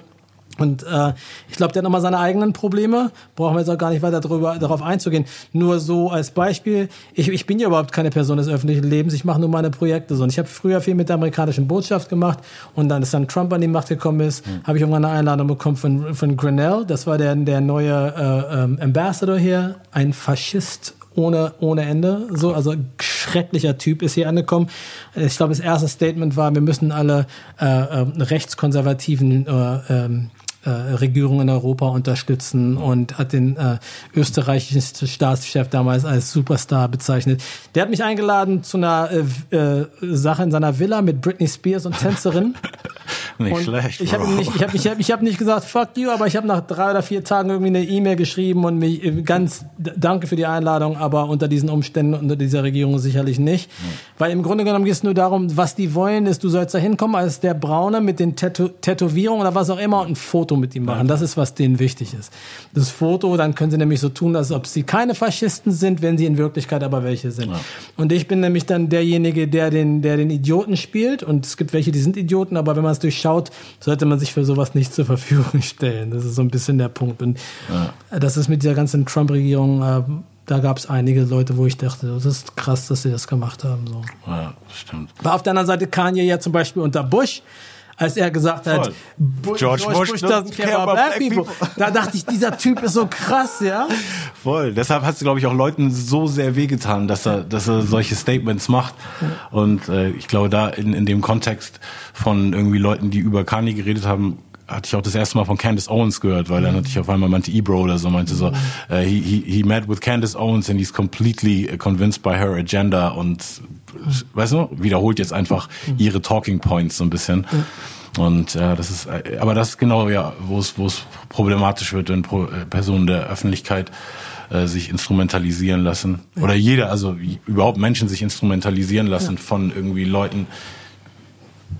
Und äh, ich glaube, der hat nochmal seine eigenen Probleme. Brauchen wir jetzt auch gar nicht weiter darüber, darauf einzugehen. Nur so als Beispiel, ich, ich bin ja überhaupt keine Person des öffentlichen Lebens, ich mache nur meine Projekte so. Und ich habe früher viel mit der amerikanischen Botschaft gemacht und dann, als dann Trump an die Macht gekommen ist, mhm. habe ich irgendwann eine Einladung bekommen von, von Grinnell, das war der, der neue äh, ähm, Ambassador hier, ein Faschist ohne, ohne Ende. So, also schrecklicher Typ ist hier angekommen. Ich glaube, das erste Statement war, wir müssen alle äh, äh, rechtskonservativen äh, ähm, äh, Regierung in Europa unterstützen und hat den äh, österreichischen Staatschef damals als Superstar bezeichnet. Der hat mich eingeladen zu einer äh, äh, Sache in seiner Villa mit Britney Spears und Tänzerin. <laughs> <laughs> nicht und schlecht. Ich habe nicht, ich habe ich hab, ich hab nicht gesagt fuck you, aber ich habe nach drei oder vier Tagen irgendwie eine E-Mail geschrieben und mich äh, ganz danke für die Einladung, aber unter diesen Umständen unter dieser Regierung sicherlich nicht, mhm. weil im Grunde genommen geht es nur darum, was die wollen, ist, du sollst da hinkommen als der Braune mit den Tätow Tätowierungen oder was auch immer und ein Foto mit ihm machen. Das ist was denen wichtig ist. Das Foto, dann können sie nämlich so tun, als ob sie keine Faschisten sind, wenn sie in Wirklichkeit aber welche sind. Ja. Und ich bin nämlich dann derjenige, der den, der den Idioten spielt und es gibt welche, die sind Idioten, aber wenn man es durchschaut schaut, sollte man sich für sowas nicht zur Verfügung <laughs> stellen. Das ist so ein bisschen der Punkt. Und ja. das ist mit dieser ganzen Trump-Regierung, äh, da gab es einige Leute, wo ich dachte, das ist krass, dass sie das gemacht haben. So. Ja, stimmt. Aber auf der anderen Seite Kanye ja zum Beispiel unter Bush, als er gesagt hat, George, George Bush, Bush doesn't care about black people. Da dachte ich, dieser Typ ist so krass, ja. Voll. Deshalb hat es, glaube ich, auch Leuten so sehr wehgetan, dass er, dass er solche Statements macht. Und äh, ich glaube, da in, in dem Kontext von irgendwie Leuten, die über Kanye geredet haben, hatte ich auch das erste Mal von Candace Owens gehört, weil dann hatte ich auf einmal meinte Ebro oder so, meinte so, uh, he, he, he met with Candace Owens and he's completely convinced by her agenda und, weißt du, wiederholt jetzt einfach ihre Talking Points so ein bisschen. Und ja, das ist, aber das ist genau ja, wo es, wo es problematisch wird, wenn äh, Personen der Öffentlichkeit äh, sich instrumentalisieren lassen. Oder jeder, also überhaupt Menschen sich instrumentalisieren lassen ja. von irgendwie Leuten,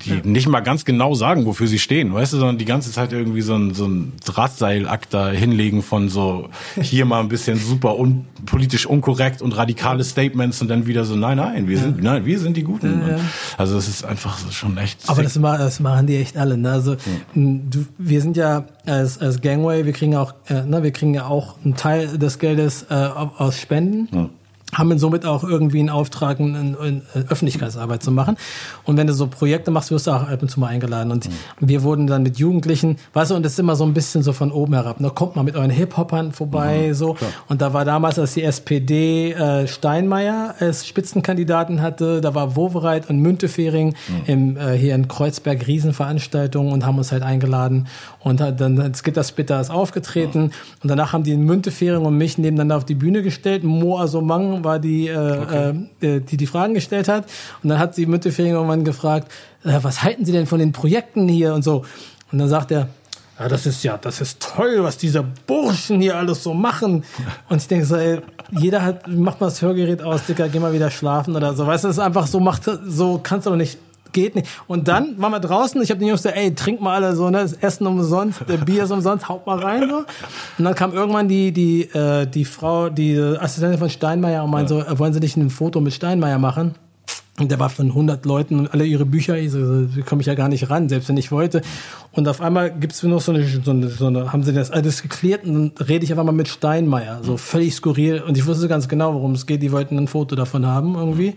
die ja. nicht mal ganz genau sagen, wofür sie stehen, weißt du, sondern die ganze Zeit irgendwie so ein, so ein Drahtseilakt da hinlegen von so hier mal ein bisschen super un, politisch unkorrekt und radikale Statements und dann wieder so nein, nein, wir sind, nein, wir sind die Guten. Ja. Also es ist einfach schon echt. Aber das, das machen die echt alle. Ne? Also du, wir sind ja als, als Gangway, wir kriegen auch, äh, ne, wir kriegen ja auch einen Teil des Geldes äh, aus Spenden. Haben somit auch irgendwie einen Auftrag, eine, eine Öffentlichkeitsarbeit zu machen. Und wenn du so Projekte machst, wirst du auch ab und zu mal eingeladen. Und mhm. wir wurden dann mit Jugendlichen, weißt du, und das ist immer so ein bisschen so von oben herab. Da kommt man mit euren Hip-Hopern vorbei, mhm, so. Klar. Und da war damals, als die SPD äh, Steinmeier als Spitzenkandidaten hatte, da war Wovereit und Müntefering mhm. im, äh, hier in Kreuzberg Riesenveranstaltungen und haben uns halt eingeladen. Und dann, dann Skitter Spitter ist aufgetreten. Und danach haben die Müntefering und mich nebeneinander auf die Bühne gestellt. Mo Asomang war die, äh, okay. äh, die die Fragen gestellt hat. Und dann hat sie Müntefering irgendwann gefragt, äh, was halten Sie denn von den Projekten hier und so. Und dann sagt er, ja, das ist ja, das ist toll, was diese Burschen hier alles so machen. Und ich denke so, ey, jeder hat, macht mal das Hörgerät aus, Dicker, geh mal wieder schlafen oder so. Weißt du, das ist einfach so, macht, so kannst du doch nicht geht nicht. Und dann waren wir draußen, ich habe den Jungs gesagt, ey, trink mal alle so, ne, das Essen umsonst, der Bier ist umsonst, haut mal rein so. Und dann kam irgendwann die die äh, die Frau, die Assistentin von Steinmeier und meinte ja. so, wollen Sie nicht ein Foto mit Steinmeier machen? Und der war von 100 Leuten und alle ihre Bücher, ich so, komme ich ja gar nicht ran, selbst wenn ich wollte. Und auf einmal gibt's noch so eine, so eine, so eine, haben sie das alles geklärt und dann rede ich einfach mal mit Steinmeier, so völlig skurril. Und ich wusste ganz genau, worum es geht. Die wollten ein Foto davon haben irgendwie.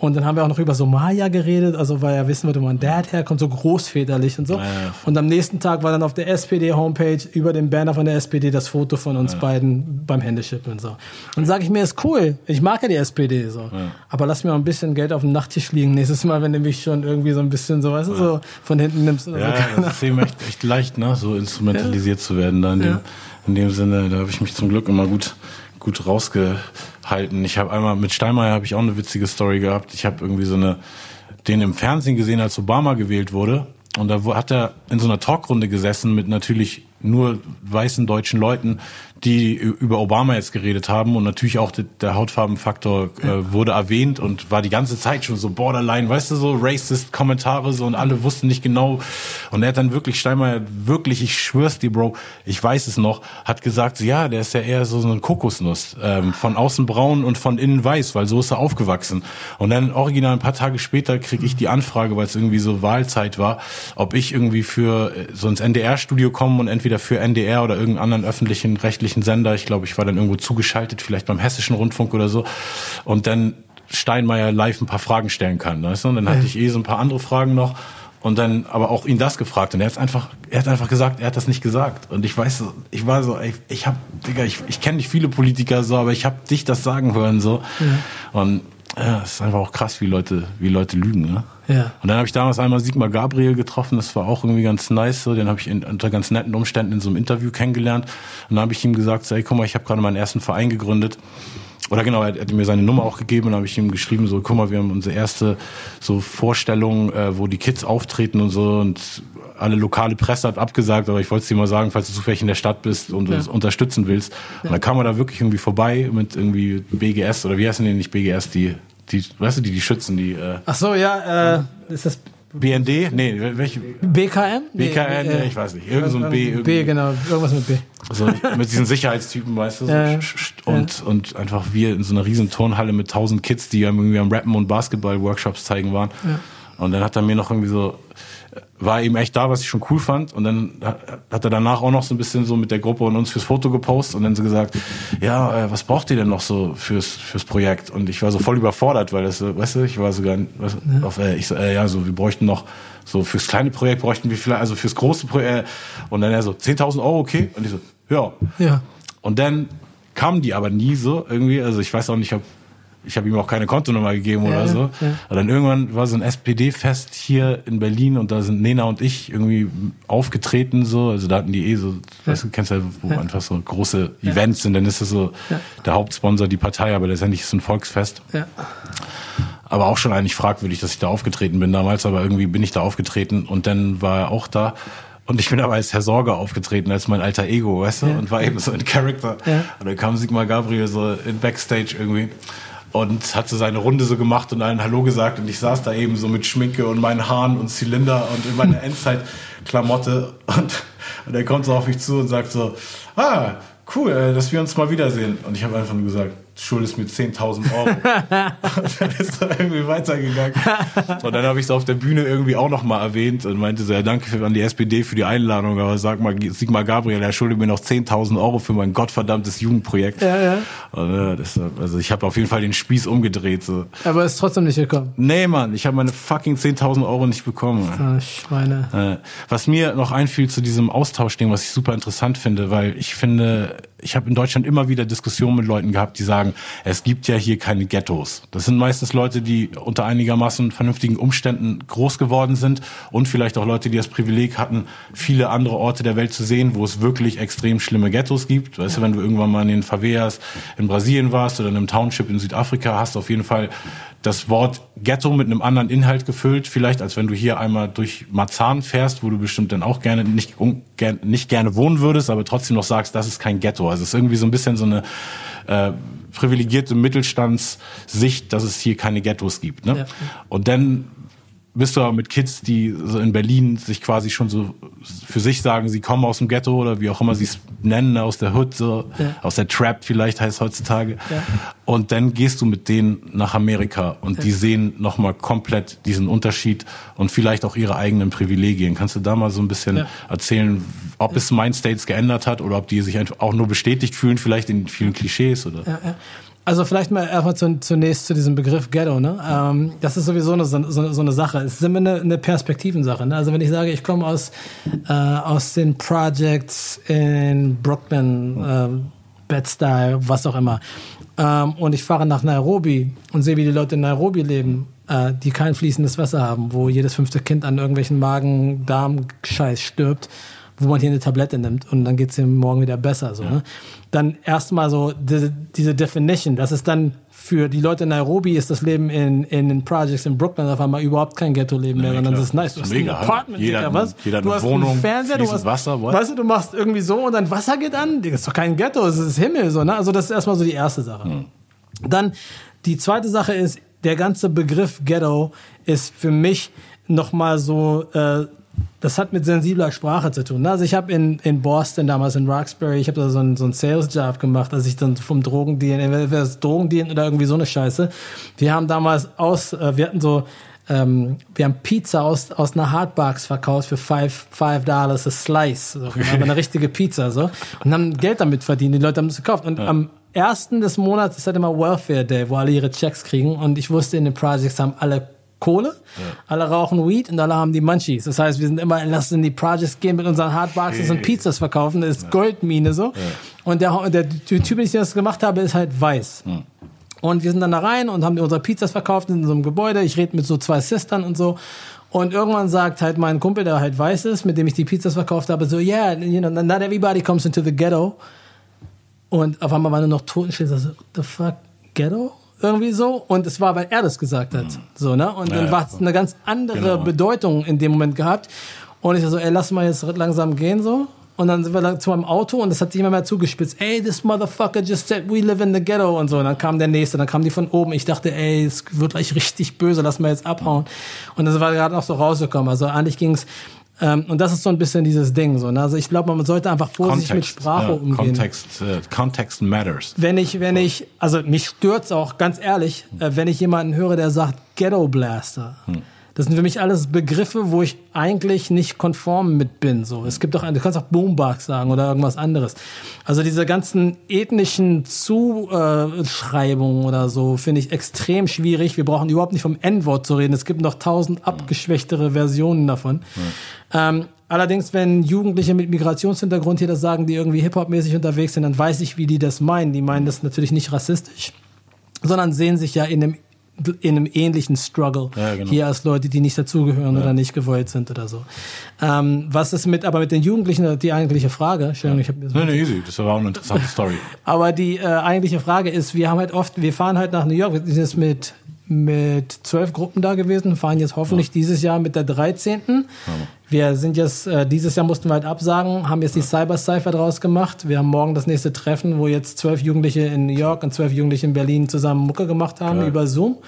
Und dann haben wir auch noch über Somalia geredet, also weil ja wissen wir, wo mein Dad herkommt, so großväterlich und so. Ja, ja. Und am nächsten Tag war dann auf der SPD-Homepage über dem Banner von der SPD das Foto von uns ja. beiden beim Händeschippen und so. Und sage ich mir, ist cool, ich mag ja die SPD so. Aber lass mir mal ein bisschen Geld auf dem Nachttisch liegen nächstes Mal, wenn du mich schon irgendwie so ein bisschen so, weißt du, so von hinten nimmst. Oder ja, so. das ist eben echt, echt leicht, ne, so instrumentalisiert zu werden da in dem, in dem Sinne. Da habe ich mich zum Glück immer gut gut rausgehalten. Ich habe einmal mit Steinmeier habe ich auch eine witzige Story gehabt. Ich habe irgendwie so eine den im Fernsehen gesehen, als Obama gewählt wurde. Und da hat er in so einer Talkrunde gesessen mit natürlich nur weißen deutschen Leuten, die über Obama jetzt geredet haben. Und natürlich auch der Hautfarbenfaktor äh, wurde erwähnt und war die ganze Zeit schon so borderline, weißt du, so racist Kommentare so und alle wussten nicht genau. Und er hat dann wirklich Steinmeier wirklich, ich schwör's dir, Bro, ich weiß es noch, hat gesagt, so, ja, der ist ja eher so, so ein Kokosnuss, ähm, von außen braun und von innen weiß, weil so ist er aufgewachsen. Und dann original ein paar Tage später krieg ich die Anfrage, weil es irgendwie so Wahlzeit war, ob ich irgendwie für äh, so ins NDR-Studio kommen und entweder für NDR oder irgendeinen anderen öffentlichen rechtlichen Sender. Ich glaube, ich war dann irgendwo zugeschaltet, vielleicht beim Hessischen Rundfunk oder so. Und dann Steinmeier live ein paar Fragen stellen kann. Weißt du? Und dann hatte ich eh so ein paar andere Fragen noch und dann aber auch ihn das gefragt und er hat einfach er hat einfach gesagt er hat das nicht gesagt und ich weiß ich war so ey, ich habe Digga ich, ich kenne nicht viele Politiker so aber ich habe dich das sagen hören so ja. und ja, es ist einfach auch krass wie Leute wie Leute lügen ne ja. Und dann habe ich damals einmal Sigmar Gabriel getroffen, das war auch irgendwie ganz nice. So. Den habe ich in, unter ganz netten Umständen in so einem Interview kennengelernt. Und dann habe ich ihm gesagt, so, hey, guck mal, ich habe gerade meinen ersten Verein gegründet. Oder genau, er hat mir seine Nummer auch gegeben und habe ich ihm geschrieben, so, guck mal, wir haben unsere erste so Vorstellung, äh, wo die Kids auftreten und so und alle lokale Presse hat abgesagt, aber ich wollte es dir mal sagen, falls du zufällig in der Stadt bist und ja. uns unterstützen willst. Ja. Und dann kam er da wirklich irgendwie vorbei mit irgendwie BGS oder wie heißen die nicht BGS, die die, weißt du, die, die schützen, die. Äh, Ach so, ja, äh, ist das BND? Nee, welche? BKM? BKN? Nee, äh, ich weiß nicht. Irgend so ein B. Irgendwie. B, genau. Irgendwas mit B. Also mit diesen Sicherheitstypen, weißt du, so ja, und, und einfach wir in so einer riesen Turnhalle mit tausend Kids, die irgendwie am Rappen und Basketball-Workshops zeigen waren. Ja. Und dann hat er mir noch irgendwie so war eben echt da, was ich schon cool fand. Und dann hat er danach auch noch so ein bisschen so mit der Gruppe und uns fürs Foto gepostet und dann so gesagt, ja, äh, was braucht ihr denn noch so fürs, fürs Projekt? Und ich war so voll überfordert, weil das, weißt du, ich war sogar, was, ja. auf, äh, ich so, äh, ja, so, wir bräuchten noch, so fürs kleine Projekt bräuchten wir vielleicht, also fürs große Projekt, und dann er so, 10.000 Euro, okay? Und ich so, ja. Ja. Und dann kamen die aber nie so irgendwie, also ich weiß auch nicht, ob ich habe ihm auch keine Kontonummer gegeben ja, oder so. Ja. Und dann irgendwann war so ein SPD-Fest hier in Berlin und da sind Nena und ich irgendwie aufgetreten so. Also da hatten die eh so, ja. weißt du, kennst ja, wo einfach so große Events sind, dann ist das so der Hauptsponsor die Partei, aber letztendlich ist es ein Volksfest. Aber auch schon eigentlich fragwürdig, dass ich da aufgetreten bin damals, aber irgendwie bin ich da aufgetreten und dann war er auch da. Und ich bin aber als Herr Sorge aufgetreten, als mein alter Ego, weißt du, und war eben so in Character. Und dann kam Sigmar Gabriel so in Backstage irgendwie und hat so seine Runde so gemacht und allen Hallo gesagt und ich saß da eben so mit Schminke und meinen Haaren und Zylinder und in meiner Endzeit-Klamotte und, und er kommt so auf mich zu und sagt so, ah, cool, äh, dass wir uns mal wiedersehen. Und ich habe einfach nur gesagt, schuldest mir 10.000 Euro. <laughs> dann ist er irgendwie weitergegangen. Und dann habe ich es auf der Bühne irgendwie auch nochmal erwähnt und meinte so, ja, danke für, an die SPD für die Einladung, aber sag mal, Sigmar Gabriel, er schuldet mir noch 10.000 Euro für mein gottverdammtes Jugendprojekt. Ja, ja. Und, äh, das, also ich habe auf jeden Fall den Spieß umgedreht. So. Aber ist trotzdem nicht gekommen? Nee, Mann, ich habe meine fucking 10.000 Euro nicht bekommen. Ah, Schweine. Äh, was mir noch einfiel zu diesem Austauschding, was ich super interessant finde, weil ich finde, ich habe in Deutschland immer wieder Diskussionen mit Leuten gehabt, die sagen, es gibt ja hier keine Ghettos. Das sind meistens Leute, die unter einigermaßen vernünftigen Umständen groß geworden sind und vielleicht auch Leute, die das Privileg hatten, viele andere Orte der Welt zu sehen, wo es wirklich extrem schlimme Ghettos gibt. Weißt du, wenn du irgendwann mal in den Favelas in Brasilien warst oder in einem Township in Südafrika, hast du auf jeden Fall das Wort Ghetto mit einem anderen Inhalt gefüllt, vielleicht als wenn du hier einmal durch Marzahn fährst, wo du bestimmt dann auch gerne nicht, nicht gerne wohnen würdest, aber trotzdem noch sagst, das ist kein Ghetto. Also es ist irgendwie so ein bisschen so eine äh, privilegierte Mittelstandssicht, dass es hier keine Ghettos gibt. Ne? Ja. Und dann bist du aber mit Kids, die so in Berlin sich quasi schon so für sich sagen, sie kommen aus dem Ghetto oder wie auch immer sie es nennen, aus der Hood, so, ja. aus der Trap vielleicht heißt es heutzutage. Ja. Und dann gehst du mit denen nach Amerika und ja. die sehen nochmal komplett diesen Unterschied und vielleicht auch ihre eigenen Privilegien. Kannst du da mal so ein bisschen erzählen, ob es Mindstates geändert hat oder ob die sich einfach auch nur bestätigt fühlen, vielleicht in vielen Klischees oder? Also vielleicht mal erstmal zunächst zu diesem Begriff Ghetto. Ne? Ähm, das ist sowieso eine, so, so eine Sache. Es ist immer eine, eine Perspektivensache. Ne? Also wenn ich sage, ich komme aus, äh, aus den Projects in Brooklyn, äh, Bed-Stuy, was auch immer, ähm, und ich fahre nach Nairobi und sehe, wie die Leute in Nairobi leben, äh, die kein fließendes Wasser haben, wo jedes fünfte Kind an irgendwelchen Magen-Darm-Scheiß stirbt wo man hier eine Tablette nimmt und dann geht es ihm morgen wieder besser. So, ja. ne? Dann erstmal so die, diese Definition, das ist dann für die Leute in Nairobi ist das Leben in, in den Projects in Brooklyn auf einmal überhaupt kein Ghetto-Leben mehr, sondern das ist nice. Du hast mega, ein Apartment, jeder, Digga, was? Jeder du hast Wohnung, einen Fernseher, du hast Wasser, what? weißt du, du machst irgendwie so und dann Wasser geht an, das ist doch kein Ghetto, das ist Himmel, so, ne? Also das ist erstmal so die erste Sache. Hm. Dann die zweite Sache ist, der ganze Begriff Ghetto ist für mich nochmal so äh, das hat mit sensibler Sprache zu tun. Also ich habe in, in Boston damals in Roxbury, ich habe da so einen, so einen Sales-Job gemacht, als ich dann vom Drogendealen, entweder das Drogendealen oder irgendwie so eine Scheiße. Wir haben damals aus, äh, wir hatten so, ähm, wir haben Pizza aus, aus einer Hardbox verkauft für five, five Dollars a Slice. So, <laughs> okay. eine richtige Pizza so. Und haben Geld damit verdient. Die Leute haben es gekauft. Und ja. am ersten des Monats ist halt immer Welfare Day, wo alle ihre Checks kriegen. Und ich wusste, in den Projects haben alle Kohle, ja. alle rauchen Weed und alle haben die Munchies. Das heißt, wir sind immer, lass in die Projects gehen mit unseren Hardboxes hey. und Pizzas verkaufen. Das ist ja. Goldmine so. Ja. Und der, der, der Typ, den ich das gemacht habe, ist halt weiß. Und wir sind dann da rein und haben unsere Pizzas verkauft in so einem Gebäude. Ich rede mit so zwei Sistern und so. Und irgendwann sagt halt mein Kumpel, der halt weiß ist, mit dem ich die Pizzas verkauft habe, so, yeah, you know, not everybody comes into the ghetto. Und auf einmal war nur noch Totenstille. So, the fuck, ghetto? Irgendwie so. Und es war, weil er das gesagt hat. Mhm. So, ne? Und dann ja, war es eine ganz andere genau. Bedeutung in dem Moment gehabt. Und ich so, ey, lass mal jetzt langsam gehen, so. Und dann sind wir zu meinem Auto und das hat sich immer mehr zugespitzt. Ey, this motherfucker just said we live in the ghetto und so. Und dann kam der nächste, dann kam die von oben. Ich dachte, ey, es wird gleich richtig böse, lass mal jetzt abhauen. Und das war gerade noch so rausgekommen. Also eigentlich ging's ähm, und das ist so ein bisschen dieses Ding. So, ne? Also ich glaube, man sollte einfach vorsichtig Kontext, mit Sprache ja, umgehen. Context, uh, context matters. Wenn ich, wenn ich, also mich stört's auch, ganz ehrlich, äh, wenn ich jemanden höre, der sagt Ghetto Blaster. Hm das sind für mich alles Begriffe, wo ich eigentlich nicht konform mit bin. So, es gibt auch, du kannst auch Boombox sagen oder irgendwas anderes. Also diese ganzen ethnischen Zuschreibungen oder so finde ich extrem schwierig. Wir brauchen überhaupt nicht vom N-Wort zu reden. Es gibt noch tausend abgeschwächtere Versionen davon. Ja. Ähm, allerdings, wenn Jugendliche mit Migrationshintergrund hier das sagen, die irgendwie Hip-Hop-mäßig unterwegs sind, dann weiß ich, wie die das meinen. Die meinen das natürlich nicht rassistisch, sondern sehen sich ja in einem in einem ähnlichen Struggle ja, genau. hier als Leute, die nicht dazugehören ja. oder nicht gewollt sind oder so. Ähm, was ist mit, aber mit den Jugendlichen, die eigentliche Frage, ja. ich habe nee, nee, easy, das war auch eine interessante Story. <laughs> aber die äh, eigentliche Frage ist, wir haben halt oft, wir fahren halt nach New York, wir sind jetzt mit mit zwölf Gruppen da gewesen, fahren jetzt hoffentlich ja. dieses Jahr mit der 13. Ja. Wir sind jetzt, äh, dieses Jahr mussten wir halt absagen, haben jetzt die Cyber Cypher draus gemacht. Wir haben morgen das nächste Treffen, wo jetzt zwölf Jugendliche in New York und zwölf Jugendliche in Berlin zusammen Mucke gemacht haben Geil. über Zoom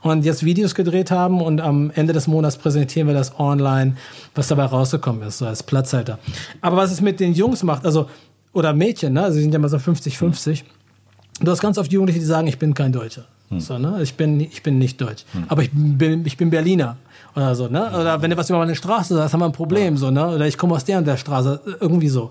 und jetzt Videos gedreht haben und am Ende des Monats präsentieren wir das online, was dabei rausgekommen ist, so als Platzhalter. Aber was es mit den Jungs macht, also, oder Mädchen, ne, also sie sind ja mal so 50-50. du hast ganz oft Jugendliche, die sagen, ich bin kein Deutscher. Hm. So, ne? ich, bin, ich bin nicht deutsch. Hm. Aber ich bin, ich bin Berliner oder so, ne? Oder wenn du was über meine Straße sagst, haben wir ein Problem, so, ne? Oder ich komme aus der und der Straße, irgendwie so.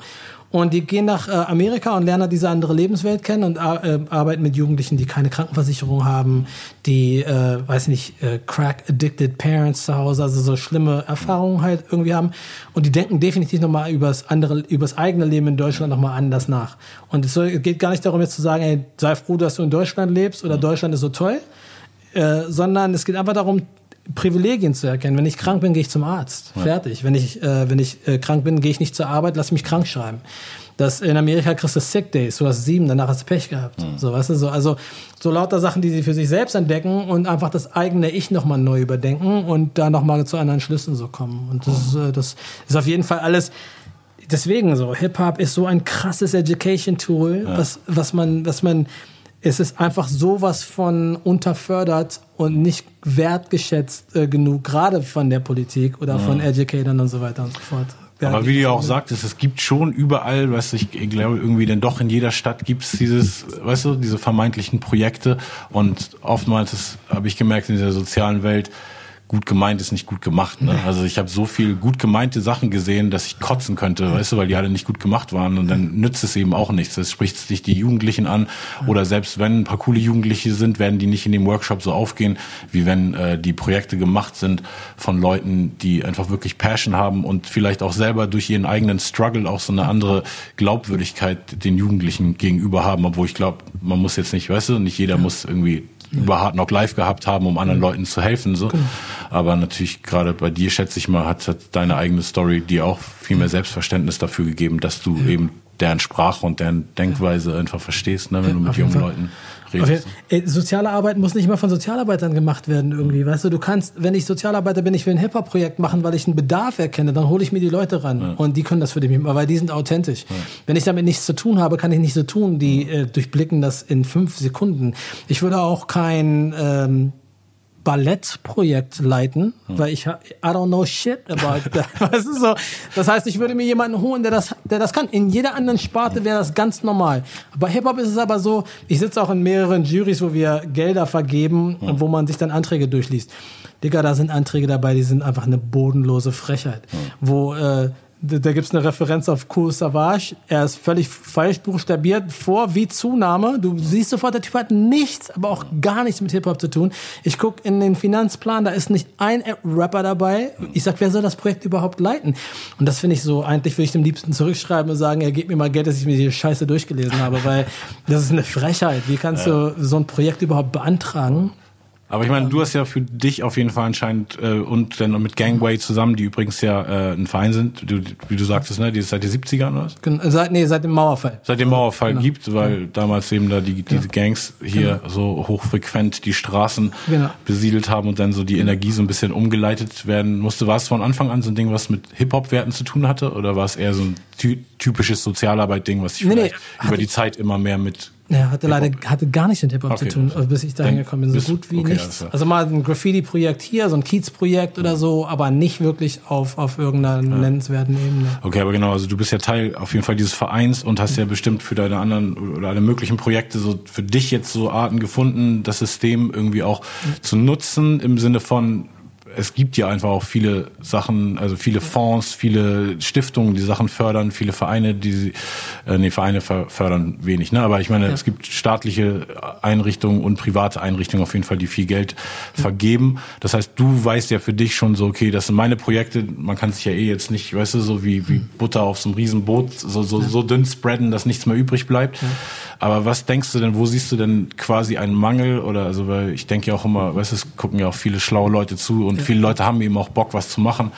Und die gehen nach äh, Amerika und lernen diese andere Lebenswelt kennen und äh, arbeiten mit Jugendlichen, die keine Krankenversicherung haben, die, äh, weiß nicht, äh, Crack-addicted Parents zu Hause, also so schlimme Erfahrungen halt irgendwie haben. Und die denken definitiv nochmal über das andere, über das eigene Leben in Deutschland nochmal anders nach. Und es geht gar nicht darum, jetzt zu sagen, ey, sei froh, dass du in Deutschland lebst oder Deutschland ist so toll, äh, sondern es geht einfach darum, Privilegien zu erkennen. Wenn ich krank bin, gehe ich zum Arzt. Ja. Fertig. Wenn ich, äh, wenn ich äh, krank bin, gehe ich nicht zur Arbeit, lass mich krank schreiben. Das in Amerika kriegst du Sick Days, du hast sieben, danach hast du Pech gehabt. Mhm. So, weißt du, so, also so lauter Sachen, die sie für sich selbst entdecken und einfach das eigene Ich nochmal neu überdenken und da nochmal zu anderen Schlüssen so kommen. Und das, mhm. das ist auf jeden Fall alles, deswegen so, Hip-Hop ist so ein krasses Education-Tool, ja. was, was man, was man es ist einfach sowas von unterfördert und nicht wertgeschätzt äh, genug, gerade von der Politik oder ja. von Educatern und so weiter und so fort. Ja, Aber wie du ja auch sagtest, es gibt schon überall, weißt du, ich glaube irgendwie denn doch in jeder Stadt gibt es dieses, weißt du, diese vermeintlichen Projekte und oftmals habe ich gemerkt in dieser sozialen Welt, gut gemeint ist nicht gut gemacht. Ne? Also ich habe so viel gut gemeinte Sachen gesehen, dass ich kotzen könnte, weißt du, weil die alle nicht gut gemacht waren und dann nützt es eben auch nichts. Das spricht sich die Jugendlichen an oder selbst wenn ein paar coole Jugendliche sind, werden die nicht in dem Workshop so aufgehen, wie wenn äh, die Projekte gemacht sind von Leuten, die einfach wirklich Passion haben und vielleicht auch selber durch ihren eigenen Struggle auch so eine andere Glaubwürdigkeit den Jugendlichen gegenüber haben, obwohl ich glaube, man muss jetzt nicht, weißt du, nicht jeder muss irgendwie über Hard Knock Live gehabt haben, um anderen Leuten zu helfen. So. Genau. Aber natürlich gerade bei dir, schätze ich mal, hat, hat deine eigene Story dir auch viel mehr Selbstverständnis dafür gegeben, dass du eben deren Sprache und deren Denkweise einfach verstehst, ne, wenn du mit jungen Leuten redest. Okay. Soziale Arbeit muss nicht immer von Sozialarbeitern gemacht werden irgendwie, weißt du, du kannst, wenn ich Sozialarbeiter bin, ich will ein Hip-Hop-Projekt machen, weil ich einen Bedarf erkenne, dann hole ich mir die Leute ran ja. und die können das für dich, weil die sind authentisch. Ja. Wenn ich damit nichts zu tun habe, kann ich nichts so tun, die äh, durchblicken das in fünf Sekunden. Ich würde auch kein ähm, Ballettprojekt leiten, hm. weil ich I don't know shit about that. <laughs> weißt du, so. Das heißt, ich würde mir jemanden holen, der das, der das kann. In jeder anderen Sparte wäre das ganz normal. Bei Hip-Hop ist es aber so, ich sitze auch in mehreren Juries, wo wir Gelder vergeben hm. und wo man sich dann Anträge durchliest. Digga, da sind Anträge dabei, die sind einfach eine bodenlose Frechheit. Hm. Wo äh, da, da gibt es eine Referenz auf Cool Savage. Er ist völlig falsch buchstabiert vor wie Zunahme. Du siehst sofort, der Typ hat nichts, aber auch gar nichts mit Hip-Hop zu tun. Ich guck in den Finanzplan, da ist nicht ein Rapper dabei. Ich sag, wer soll das Projekt überhaupt leiten? Und das finde ich so, eigentlich würde ich dem liebsten zurückschreiben und sagen, er gibt mir mal Geld, dass ich mir die Scheiße durchgelesen habe, weil das ist eine Frechheit. Wie kannst ja. du so ein Projekt überhaupt beantragen? Aber ich meine, du hast ja für dich auf jeden Fall anscheinend äh, und dann mit Gangway zusammen, die übrigens ja äh, ein Verein sind, du, wie du sagtest, ne, die ist seit den 70ern oder was? Seit, nee, seit dem Mauerfall. Seit dem Mauerfall genau. gibt, weil genau. damals eben da die, diese Gangs hier genau. so hochfrequent die Straßen genau. besiedelt haben und dann so die Energie so ein bisschen umgeleitet werden musste. War es von Anfang an so ein Ding, was mit Hip-Hop-Werten zu tun hatte? Oder war es eher so ein typisches Sozialarbeit-Ding, was sich nee, vielleicht nee, über die Zeit immer mehr mit ja, hatte leider hatte gar nichts mit Hip-Hop okay. zu tun, bis ich da hingekommen bin. So gut wie okay, nichts. Also mal ein Graffiti-Projekt hier, so ein Kiez-Projekt oder so, aber nicht wirklich auf, auf irgendeiner ja. nennenswerten Ebene. Okay, aber genau, also du bist ja Teil auf jeden Fall dieses Vereins und hast ja bestimmt für deine anderen oder alle möglichen Projekte so für dich jetzt so Arten gefunden, das System irgendwie auch mhm. zu nutzen im Sinne von es gibt ja einfach auch viele Sachen, also viele Fonds, viele Stiftungen, die Sachen fördern, viele Vereine, die äh, nee, Vereine fördern wenig, ne? Aber ich meine, ja. es gibt staatliche Einrichtungen und private Einrichtungen auf jeden Fall, die viel Geld ja. vergeben. Das heißt, du weißt ja für dich schon so, okay, das sind meine Projekte, man kann sich ja eh jetzt nicht, weißt du, so wie, wie hm. Butter auf so einem Riesenboot, so, so, ja. so dünn spreaden, dass nichts mehr übrig bleibt. Aber was denkst du denn, wo siehst du denn quasi einen Mangel oder also, weil ich denke ja auch immer, weißt du, es gucken ja auch viele schlaue Leute zu und viele Leute haben eben auch Bock, was zu machen.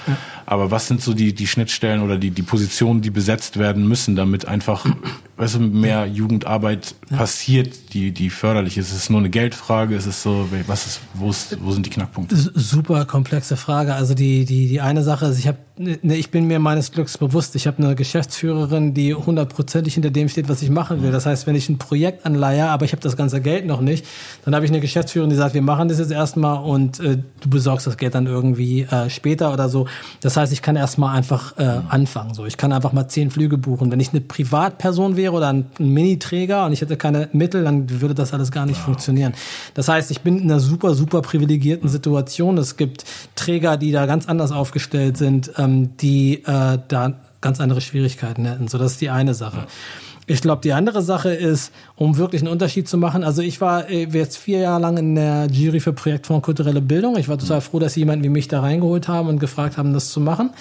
Aber was sind so die, die Schnittstellen oder die, die Positionen, die besetzt werden müssen, damit einfach <clears throat> weißt du, mehr Jugendarbeit ja. passiert, die, die förderlich ist? Ist es nur eine Geldfrage? Ist es so, was ist, wo, ist, wo sind die Knackpunkte? Super komplexe Frage. Also die, die, die eine Sache ist, ich habe ne, ich bin mir meines Glücks bewusst. Ich habe eine Geschäftsführerin, die hundertprozentig hinter dem steht, was ich machen will. Das heißt, wenn ich ein Projekt anleihe, aber ich habe das ganze Geld noch nicht, dann habe ich eine Geschäftsführerin, die sagt, wir machen das jetzt erstmal und äh, du besorgst das Geld dann irgendwie äh, später oder so. Das heißt, ich kann erstmal einfach äh, anfangen. So, ich kann einfach mal zehn Flüge buchen. Wenn ich eine Privatperson wäre oder ein, ein Mini-Träger und ich hätte keine Mittel, dann würde das alles gar nicht wow. funktionieren. Das heißt, ich bin in einer super, super privilegierten Situation. Es gibt Träger, die da ganz anders aufgestellt sind ähm, die äh, da ganz andere Schwierigkeiten hätten. So, das ist die eine Sache. Ich glaube, die andere Sache ist, um wirklich einen Unterschied zu machen. Also ich war äh, jetzt vier Jahre lang in der Jury für Projektfonds kulturelle Bildung. Ich war total froh, dass sie jemanden wie mich da reingeholt haben und gefragt haben, das zu machen.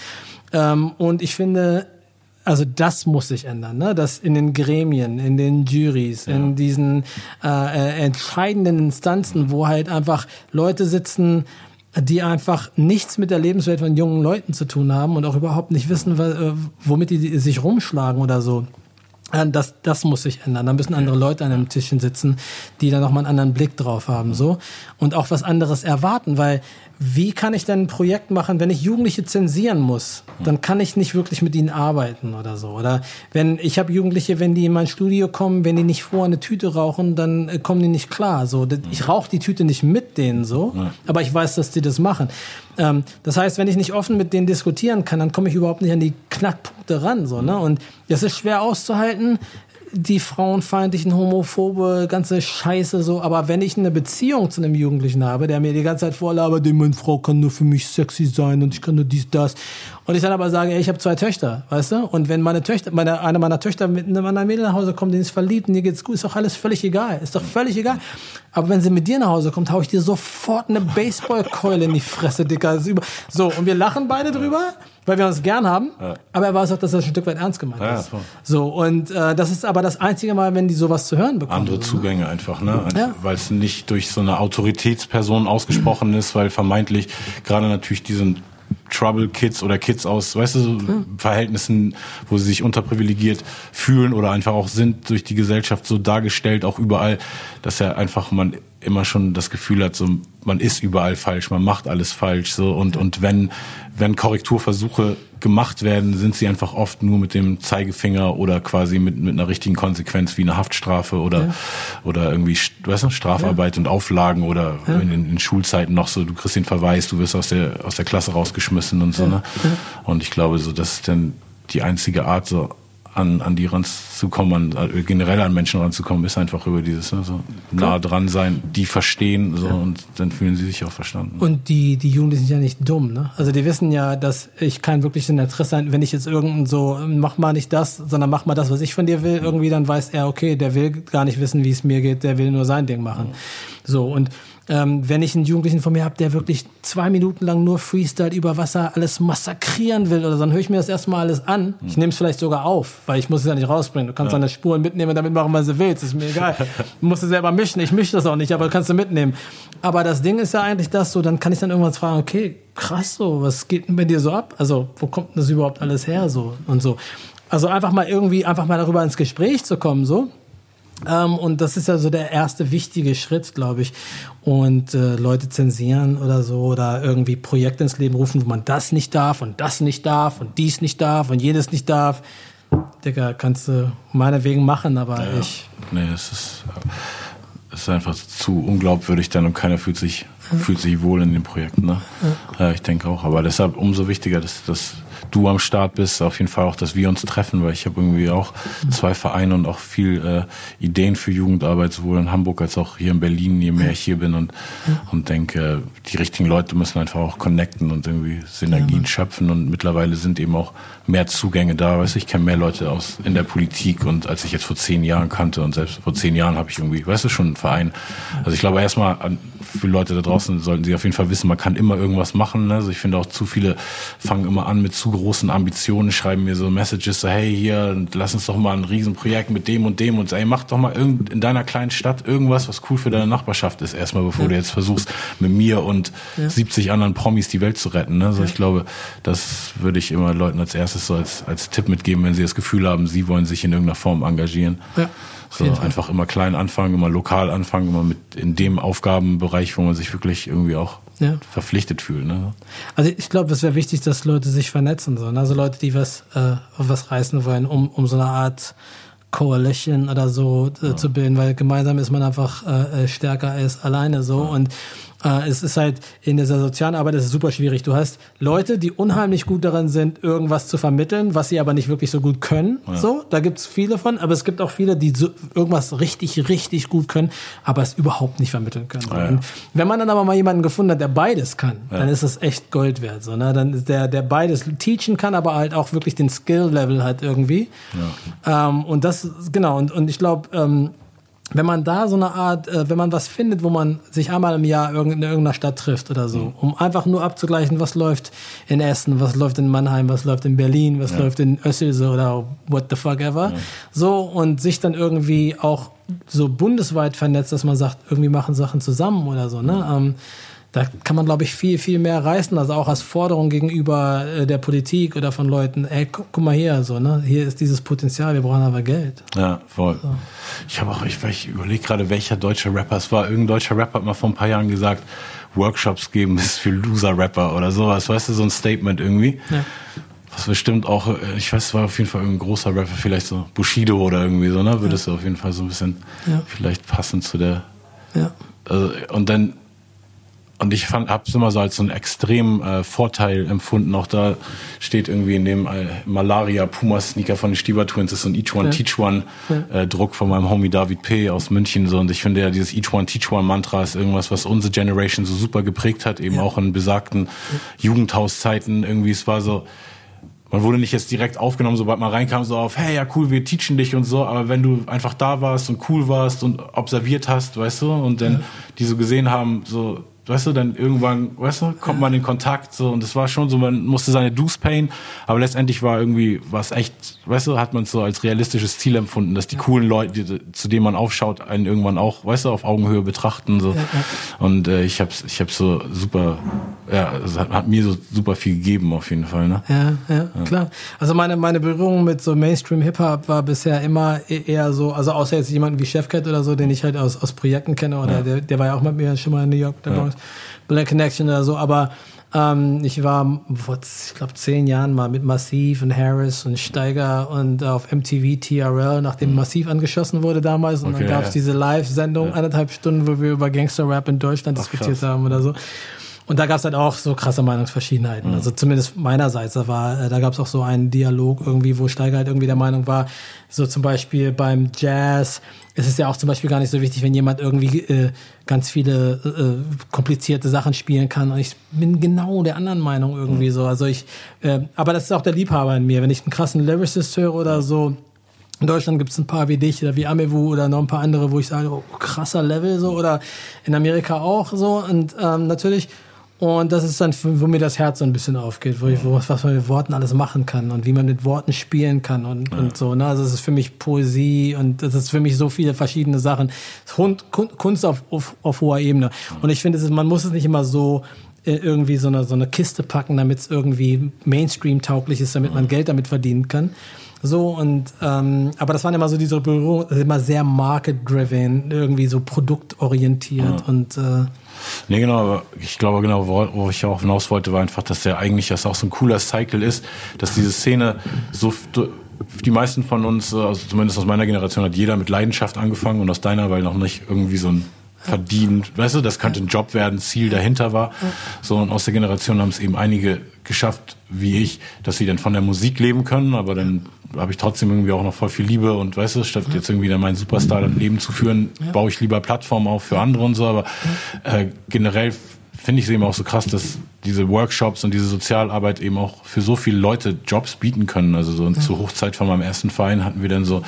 Ähm, und ich finde, also das muss sich ändern, ne? dass in den Gremien, in den Juries, ja. in diesen äh, äh, entscheidenden Instanzen, wo halt einfach Leute sitzen, die einfach nichts mit der Lebenswelt von jungen Leuten zu tun haben und auch überhaupt nicht wissen, äh, womit die sich rumschlagen oder so. Äh, das, das muss sich ändern. Da müssen andere Leute an einem Tischchen sitzen, die da nochmal einen anderen Blick drauf haben, so. Und auch was anderes erwarten, weil wie kann ich denn ein Projekt machen, wenn ich Jugendliche zensieren muss? Dann kann ich nicht wirklich mit ihnen arbeiten oder so. Oder wenn ich habe Jugendliche, wenn die in mein Studio kommen, wenn die nicht vor eine Tüte rauchen, dann äh, kommen die nicht klar. So, ich rauche die Tüte nicht mit denen so, aber ich weiß, dass die das machen. Ähm, das heißt, wenn ich nicht offen mit denen diskutieren kann, dann komme ich überhaupt nicht an die Knackpunkte ran. So, ne? Und das ist schwer auszuhalten die frauenfeindlichen, homophobe, ganze Scheiße so. Aber wenn ich eine Beziehung zu einem Jugendlichen habe, der mir die ganze Zeit vorlabert, meine Frau kann nur für mich sexy sein und ich kann nur dies, das. Und ich dann aber sage, ey, ich habe zwei Töchter, weißt du? Und wenn meine Töchter, meine, eine meiner Töchter mit einem Mädel nach Hause kommt, die ist verliebt und dir geht's gut, ist doch alles völlig egal. Ist doch völlig egal. Aber wenn sie mit dir nach Hause kommt, hau ich dir sofort eine Baseballkeule in die Fresse, Dicker. So, und wir lachen beide drüber weil wir uns gern haben, ja. aber er weiß auch, dass das ein Stück weit ernst gemeint ja, ist. Voll. So, und äh, das ist aber das einzige Mal, wenn die sowas zu hören bekommen. Andere Zugänge einfach, ne? Ja. Weil es nicht durch so eine Autoritätsperson ausgesprochen <clears throat> ist, weil vermeintlich gerade natürlich diesen Trouble Kids oder Kids aus, weißt du, so Verhältnissen, wo sie sich unterprivilegiert fühlen oder einfach auch sind durch die Gesellschaft so dargestellt, auch überall, dass ja einfach man immer schon das Gefühl hat, so man ist überall falsch, man macht alles falsch, so und und wenn wenn Korrekturversuche gemacht werden, sind sie einfach oft nur mit dem Zeigefinger oder quasi mit mit einer richtigen Konsequenz wie eine Haftstrafe oder ja. oder irgendwie weißt du, Strafarbeit ja. und Auflagen oder ja. in, in Schulzeiten noch so, du kriegst den Verweis, du wirst aus der aus der Klasse rausgeschmissen und so ne und ich glaube so, das ist dann die einzige Art so an, an die ranzukommen, an, äh, generell an Menschen ranzukommen, ist einfach über dieses ne, so nah dran sein, die verstehen so ja. und dann fühlen sie sich auch verstanden. Und die, die Jugendlichen sind ja nicht dumm, ne? Also die wissen ja, dass ich kein wirkliches Interesse sein, wenn ich jetzt irgendein so, mach mal nicht das, sondern mach mal das, was ich von dir will, irgendwie, dann weiß er, okay, der will gar nicht wissen, wie es mir geht, der will nur sein Ding machen. So, und ähm, wenn ich einen Jugendlichen von mir habe, der wirklich zwei Minuten lang nur Freestyle über Wasser alles massakrieren will oder so, dann höre ich mir das erstmal alles an. Ich nehme es vielleicht sogar auf, weil ich muss es ja nicht rausbringen. Du kannst ja. deine Spuren mitnehmen und damit machen, was du willst. Ist mir egal. <laughs> Du musst es selber mischen. Ich mische das auch nicht, aber kannst du mitnehmen. Aber das Ding ist ja eigentlich das so, dann kann ich dann irgendwas fragen, okay, krass so, was geht denn bei dir so ab? Also, wo kommt denn das überhaupt alles her so und so? Also einfach mal irgendwie, einfach mal darüber ins Gespräch zu kommen, so. Ähm, und das ist ja so der erste wichtige Schritt, glaube ich. Und äh, Leute zensieren oder so oder irgendwie Projekte ins Leben rufen, wo man das nicht darf und das nicht darf und dies nicht darf und jedes nicht darf. Digga, kannst du meinetwegen machen, aber ja, ich. Nee, es ist, es ist einfach zu unglaubwürdig dann und keiner fühlt sich, mhm. fühlt sich wohl in dem Projekt. Ne? Ja. ja ich denke auch. Aber deshalb umso wichtiger, dass, dass du am Start bist, auf jeden Fall auch, dass wir uns treffen, weil ich habe irgendwie auch zwei Vereine und auch viel äh, Ideen für Jugendarbeit, sowohl in Hamburg als auch hier in Berlin, je mehr ich hier bin und, und denke, die richtigen Leute müssen einfach auch connecten und irgendwie Synergien ja, schöpfen und mittlerweile sind eben auch mehr Zugänge da. Weißt du, ich kenne mehr Leute aus in der Politik und als ich jetzt vor zehn Jahren kannte und selbst vor zehn Jahren habe ich irgendwie, weißt du, schon einen Verein. Also ich glaube erstmal an für Leute da draußen sollten sie auf jeden Fall wissen, man kann immer irgendwas machen. Ne? Also ich finde auch zu viele fangen immer an mit zu großen Ambitionen, schreiben mir so Messages, so hey hier, lass uns doch mal ein Riesenprojekt mit dem und dem und so, ey, mach doch mal irgend, in deiner kleinen Stadt irgendwas, was cool für deine Nachbarschaft ist, erstmal bevor ja. du jetzt versuchst, mit mir und ja. 70 anderen Promis die Welt zu retten. Ne? Also ja. ich glaube, das würde ich immer Leuten als erstes so als, als Tipp mitgeben, wenn sie das Gefühl haben, sie wollen sich in irgendeiner Form engagieren. Ja. So einfach immer klein anfangen, immer lokal anfangen, immer mit in dem Aufgabenbereich, wo man sich wirklich irgendwie auch ja. verpflichtet fühlt. Ne? Also ich glaube, es wäre wichtig, dass Leute sich vernetzen sollen. Also Leute, die was, äh, was reißen wollen, um, um so eine Art Coalition oder so äh, ja. zu bilden, weil gemeinsam ist man einfach äh, äh stärker als alleine so. Ja. Und äh, es ist halt in dieser sozialen Arbeit ist es super schwierig. Du hast Leute, die unheimlich gut darin sind, irgendwas zu vermitteln, was sie aber nicht wirklich so gut können. Ja. So, da gibt's viele von, aber es gibt auch viele, die so irgendwas richtig, richtig gut können, aber es überhaupt nicht vermitteln können. Ah, ja. wenn man dann aber mal jemanden gefunden hat, der beides kann, ja. dann ist das echt Gold wert. So, ne? Dann ist der, der beides teachen kann, aber halt auch wirklich den Skill-Level hat irgendwie. Ähm, und das, genau, und, und ich glaube, ähm, wenn man da so eine Art, äh, wenn man was findet, wo man sich einmal im Jahr in irgendeiner Stadt trifft oder so, mhm. um einfach nur abzugleichen, was läuft in Essen, was läuft in Mannheim, was läuft in Berlin, was ja. läuft in Össelse oder what the fuck ever. Ja. So und sich dann irgendwie auch so bundesweit vernetzt, dass man sagt, irgendwie machen Sachen zusammen oder so, ne? Mhm. Ähm, da kann man, glaube ich, viel, viel mehr reißen, also auch als Forderung gegenüber äh, der Politik oder von Leuten, ey, guck, guck, mal hier, so, ne? Hier ist dieses Potenzial, wir brauchen aber Geld. Ja, voll. So. Ich habe auch, ich, ich überlege gerade, welcher deutsche Rapper es war. Irgendein deutscher Rapper hat mal vor ein paar Jahren gesagt, Workshops geben ist für Loser-Rapper oder sowas, weißt du, so ein Statement irgendwie. Ja. Was bestimmt auch, äh, ich weiß, es war auf jeden Fall irgendein großer Rapper, vielleicht so Bushido oder irgendwie so, ne? Würde es ja. auf jeden Fall so ein bisschen ja. vielleicht passen zu der. Ja. Also, und dann und ich fand, habe es immer so als so einen extremen äh, Vorteil empfunden. Auch da steht irgendwie in dem äh, Malaria Puma Sneaker von den Stieber Twins ist so ein Each One ja. Teach One äh, Druck von meinem Homie David P. aus München so. Und ich finde ja dieses Each One Teach One Mantra ist irgendwas, was unsere Generation so super geprägt hat, eben ja. auch in besagten Jugendhauszeiten. Irgendwie es war so man wurde nicht jetzt direkt aufgenommen, sobald man reinkam, so auf, hey, ja cool, wir teachen dich und so, aber wenn du einfach da warst und cool warst und observiert hast, weißt du, und dann ja. die so gesehen haben, so, weißt du, dann irgendwann, weißt du, kommt man in Kontakt so und es war schon so, man musste seine Dues payen, aber letztendlich war irgendwie was echt, weißt du, hat man es so als realistisches Ziel empfunden, dass die coolen Leute, die, zu denen man aufschaut, einen irgendwann auch, weißt du, auf Augenhöhe betrachten so. Und äh, ich hab's, ich hab's so super, ja, es hat, hat, mir so super viel gegeben auf jeden Fall, ne? Ja, ja, ja, klar. Also meine meine Berührung mit so Mainstream Hip Hop war bisher immer e-, eher so, also außer jetzt jemanden wie Chefcat oder so, den ich halt aus aus Projekten kenne oder ja. der, der war ja auch mit mir schon mal in New York, der ja. Black Connection oder so, aber ähm, ich war vor, ich glaube, zehn Jahren mal mit Massiv und Harris und Steiger und auf MTV TRL, nachdem mhm. Massiv angeschossen wurde damals. Und okay, dann gab es ja. diese Live-Sendung, ja. eineinhalb Stunden, wo wir über Gangster-Rap in Deutschland Ach, diskutiert krass. haben oder so. Und da gab es halt auch so krasse Meinungsverschiedenheiten. Mhm. Also zumindest meinerseits. Da war, äh, da gab es auch so einen Dialog irgendwie, wo Steiger halt irgendwie der Meinung war, so zum Beispiel beim Jazz ist es ja auch zum Beispiel gar nicht so wichtig, wenn jemand irgendwie äh, ganz viele äh, komplizierte Sachen spielen kann. Und ich bin genau der anderen Meinung irgendwie mhm. so. Also ich, äh, aber das ist auch der Liebhaber in mir. Wenn ich einen krassen Lyricist höre oder so, in Deutschland gibt es ein paar wie dich oder wie Amewu oder noch ein paar andere, wo ich sage, oh, krasser Level so oder in Amerika auch so. Und ähm, natürlich und das ist dann, wo mir das Herz so ein bisschen aufgeht, wo ich, wo, was man mit Worten alles machen kann und wie man mit Worten spielen kann und, ja. und so. Ne? Also es ist für mich Poesie und das ist für mich so viele verschiedene Sachen. Kunst auf, auf, auf hoher Ebene. Und ich finde, man muss es nicht immer so äh, irgendwie so eine, so eine Kiste packen, damit es irgendwie Mainstream-tauglich ist, damit man Geld damit verdienen kann. So und ähm, aber das waren immer so diese Berührungen, immer sehr market-driven, irgendwie so produktorientiert ja. und äh, Nee, genau, aber ich glaube genau, wo, ich auch hinaus wollte, war einfach, dass der eigentlich das auch so ein cooler Cycle ist, dass diese Szene so die meisten von uns, also zumindest aus meiner Generation, hat jeder mit Leidenschaft angefangen und aus deiner, weil noch nicht irgendwie so ein verdient, weißt du, das könnte ein Job werden, Ziel dahinter war. So, und aus der Generation haben es eben einige geschafft, wie ich, dass sie dann von der Musik leben können, aber dann habe ich trotzdem irgendwie auch noch voll viel Liebe und weißt du, statt jetzt irgendwie dann meinen Superstar dann Leben zu führen, baue ich lieber Plattformen auf für andere und so, aber äh, generell finde ich es eben auch so krass, dass diese Workshops und diese Sozialarbeit eben auch für so viele Leute Jobs bieten können. Also so ja. zur Hochzeit von meinem ersten Verein hatten wir dann so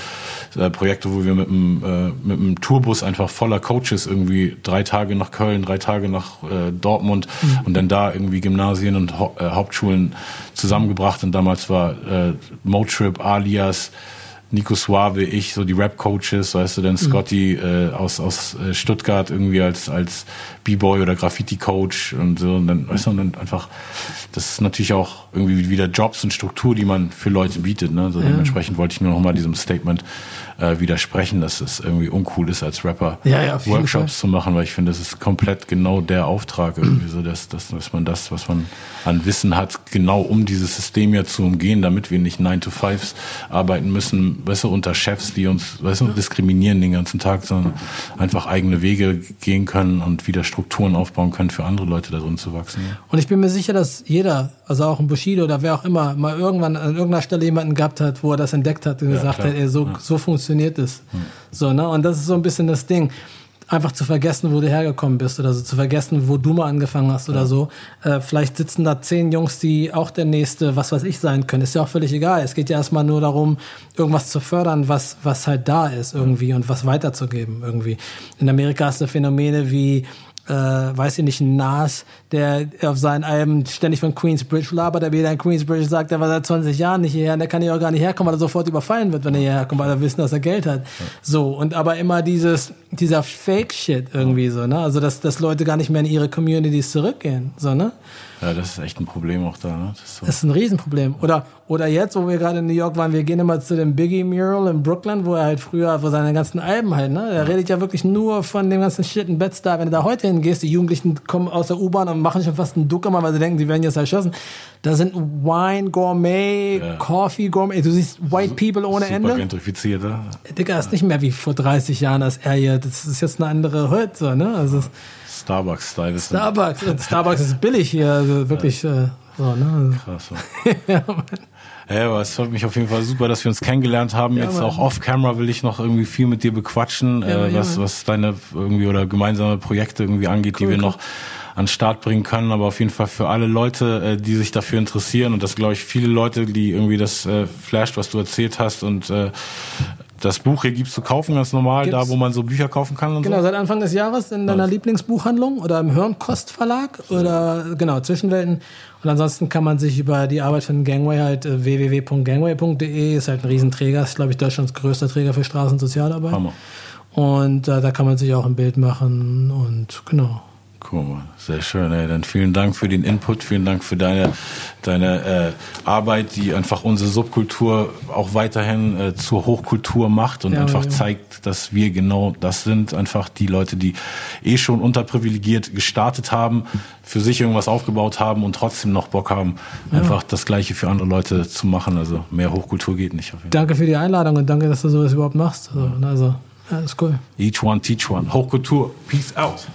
äh, Projekte, wo wir mit einem, äh, mit einem Tourbus einfach voller Coaches irgendwie drei Tage nach Köln, drei Tage nach äh, Dortmund mhm. und dann da irgendwie Gymnasien und ha äh, Hauptschulen zusammengebracht. Und damals war äh, Motrip alias Nico Suave, ich, so die Rap-Coaches, weißt du, dann Scotty äh, aus, aus äh, Stuttgart irgendwie als, als B-Boy oder Graffiti-Coach und so. Und dann, weißt du, und dann einfach, das ist natürlich auch irgendwie wieder Jobs und Struktur, die man für Leute bietet. Ne? So dementsprechend wollte ich nur noch mal diesem Statement äh, widersprechen, dass es irgendwie uncool ist, als Rapper Ja, ja, Workshops zu machen, weil ich finde, das ist komplett genau der Auftrag irgendwie so, dass, dass, dass man das, was man an Wissen hat, genau um dieses System ja zu umgehen, damit wir nicht 9 to 5s arbeiten müssen, weißt du, unter Chefs, die uns, weißt du, diskriminieren den ganzen Tag, sondern einfach eigene Wege gehen können und wieder Strukturen aufbauen können, für andere Leute da drin zu wachsen. Ja. Und ich bin mir sicher, dass jeder, also auch ein Bushido oder wer auch immer, mal irgendwann an irgendeiner Stelle jemanden gehabt hat, wo er das entdeckt hat und gesagt klar. hat, ey, so, so funktioniert es. So, ne? Und das ist so ein bisschen das Ding. Einfach zu vergessen, wo du hergekommen bist oder so, zu vergessen, wo du mal angefangen hast oder so. Äh, vielleicht sitzen da zehn Jungs, die auch der nächste, was weiß ich, sein können. Ist ja auch völlig egal. Es geht ja erstmal nur darum, irgendwas zu fördern, was, was halt da ist irgendwie und was weiterzugeben irgendwie. In Amerika hast du Phänomene wie äh, weiß ich nicht, ein Nas, der auf seinen Alben ständig von Queensbridge labert, der wieder in Queensbridge sagt, der war seit 20 Jahren nicht hierher, und der kann hier auch gar nicht herkommen, weil er sofort überfallen wird, wenn er hierher kommt, weil er wissen, dass er Geld hat. So, und aber immer dieses, dieser Fake-Shit irgendwie so, ne? Also, dass, dass Leute gar nicht mehr in ihre Communities zurückgehen, so, ne? ja, das ist echt ein Problem auch da. Ne? Das ist so. Das ist ein Riesenproblem. Oder, oder jetzt, wo wir gerade in New York waren, wir gehen immer zu dem Biggie Mural in Brooklyn, wo er halt früher, wo seine ganzen Alben halt, ne? Der redet ja wirklich nur von dem ganzen Shit in Bed-Stuff. Wenn du da heute hingehst, die Jugendlichen kommen aus der U-Bahn und machen schon fast einen Duck immer, weil sie denken, sie werden jetzt erschossen. Da sind Wine Gourmet, Ja. Coffee Gourmet, du siehst White People ohne Super Ende. gentrifiziert, ja? Digga, ist nicht mehr wie vor 30 Jahren, als er hier, das ist jetzt eine andere so, ne? Also, Starbucks-Style ist Starbucks, Starbucks ist billig hier, also wirklich, äh, so, ne? krass. Ja, <laughs> Mann. Ja, aber es freut mich auf jeden Fall super, dass wir uns kennengelernt haben. Jetzt Mann. auch off-camera will ich noch irgendwie viel mit dir bequatschen, Ja, äh, ja, was, Mann. was deine irgendwie oder gemeinsame Projekte irgendwie angeht, die wir noch an Start bringen können. Aber auf jeden Fall für alle Leute, äh, die sich dafür interessieren und das glaube ich viele Leute, die irgendwie das äh, flasht, was du erzählt hast und äh, das Buch hier gibt's zu kaufen, ganz normal, Gibt's. da wo man so Bücher kaufen kann und Genau, so. seit Anfang des Jahres in deiner Lieblingsbuchhandlung oder im Hirnkost Verlag oder genau, Zwischenwelten. Und ansonsten kann man sich über die Arbeit von Gangway halt äh, www.gangway.de ist halt ein Riesenträger, ist glaube ich Deutschlands größter Träger für Straßensozialarbeit. Hammer. Und äh, da kann man sich auch ein Bild machen und genau. Cool, sehr schön. Ey. Dann vielen Dank für den Input, vielen Dank für deine, deine äh, Arbeit, die einfach unsere Subkultur auch weiterhin äh, zur Hochkultur macht und Ja, einfach ja. zeigt, dass wir genau das sind. Einfach die Leute, die eh schon unterprivilegiert gestartet haben, für sich irgendwas aufgebaut haben und trotzdem noch Bock haben, einfach das Gleiche für andere Leute zu machen. Also mehr Hochkultur geht nicht. Danke für die Einladung und danke, dass du sowas überhaupt machst. Also, also ja, ist cool. Each one, teach one. Hochkultur. Peace out.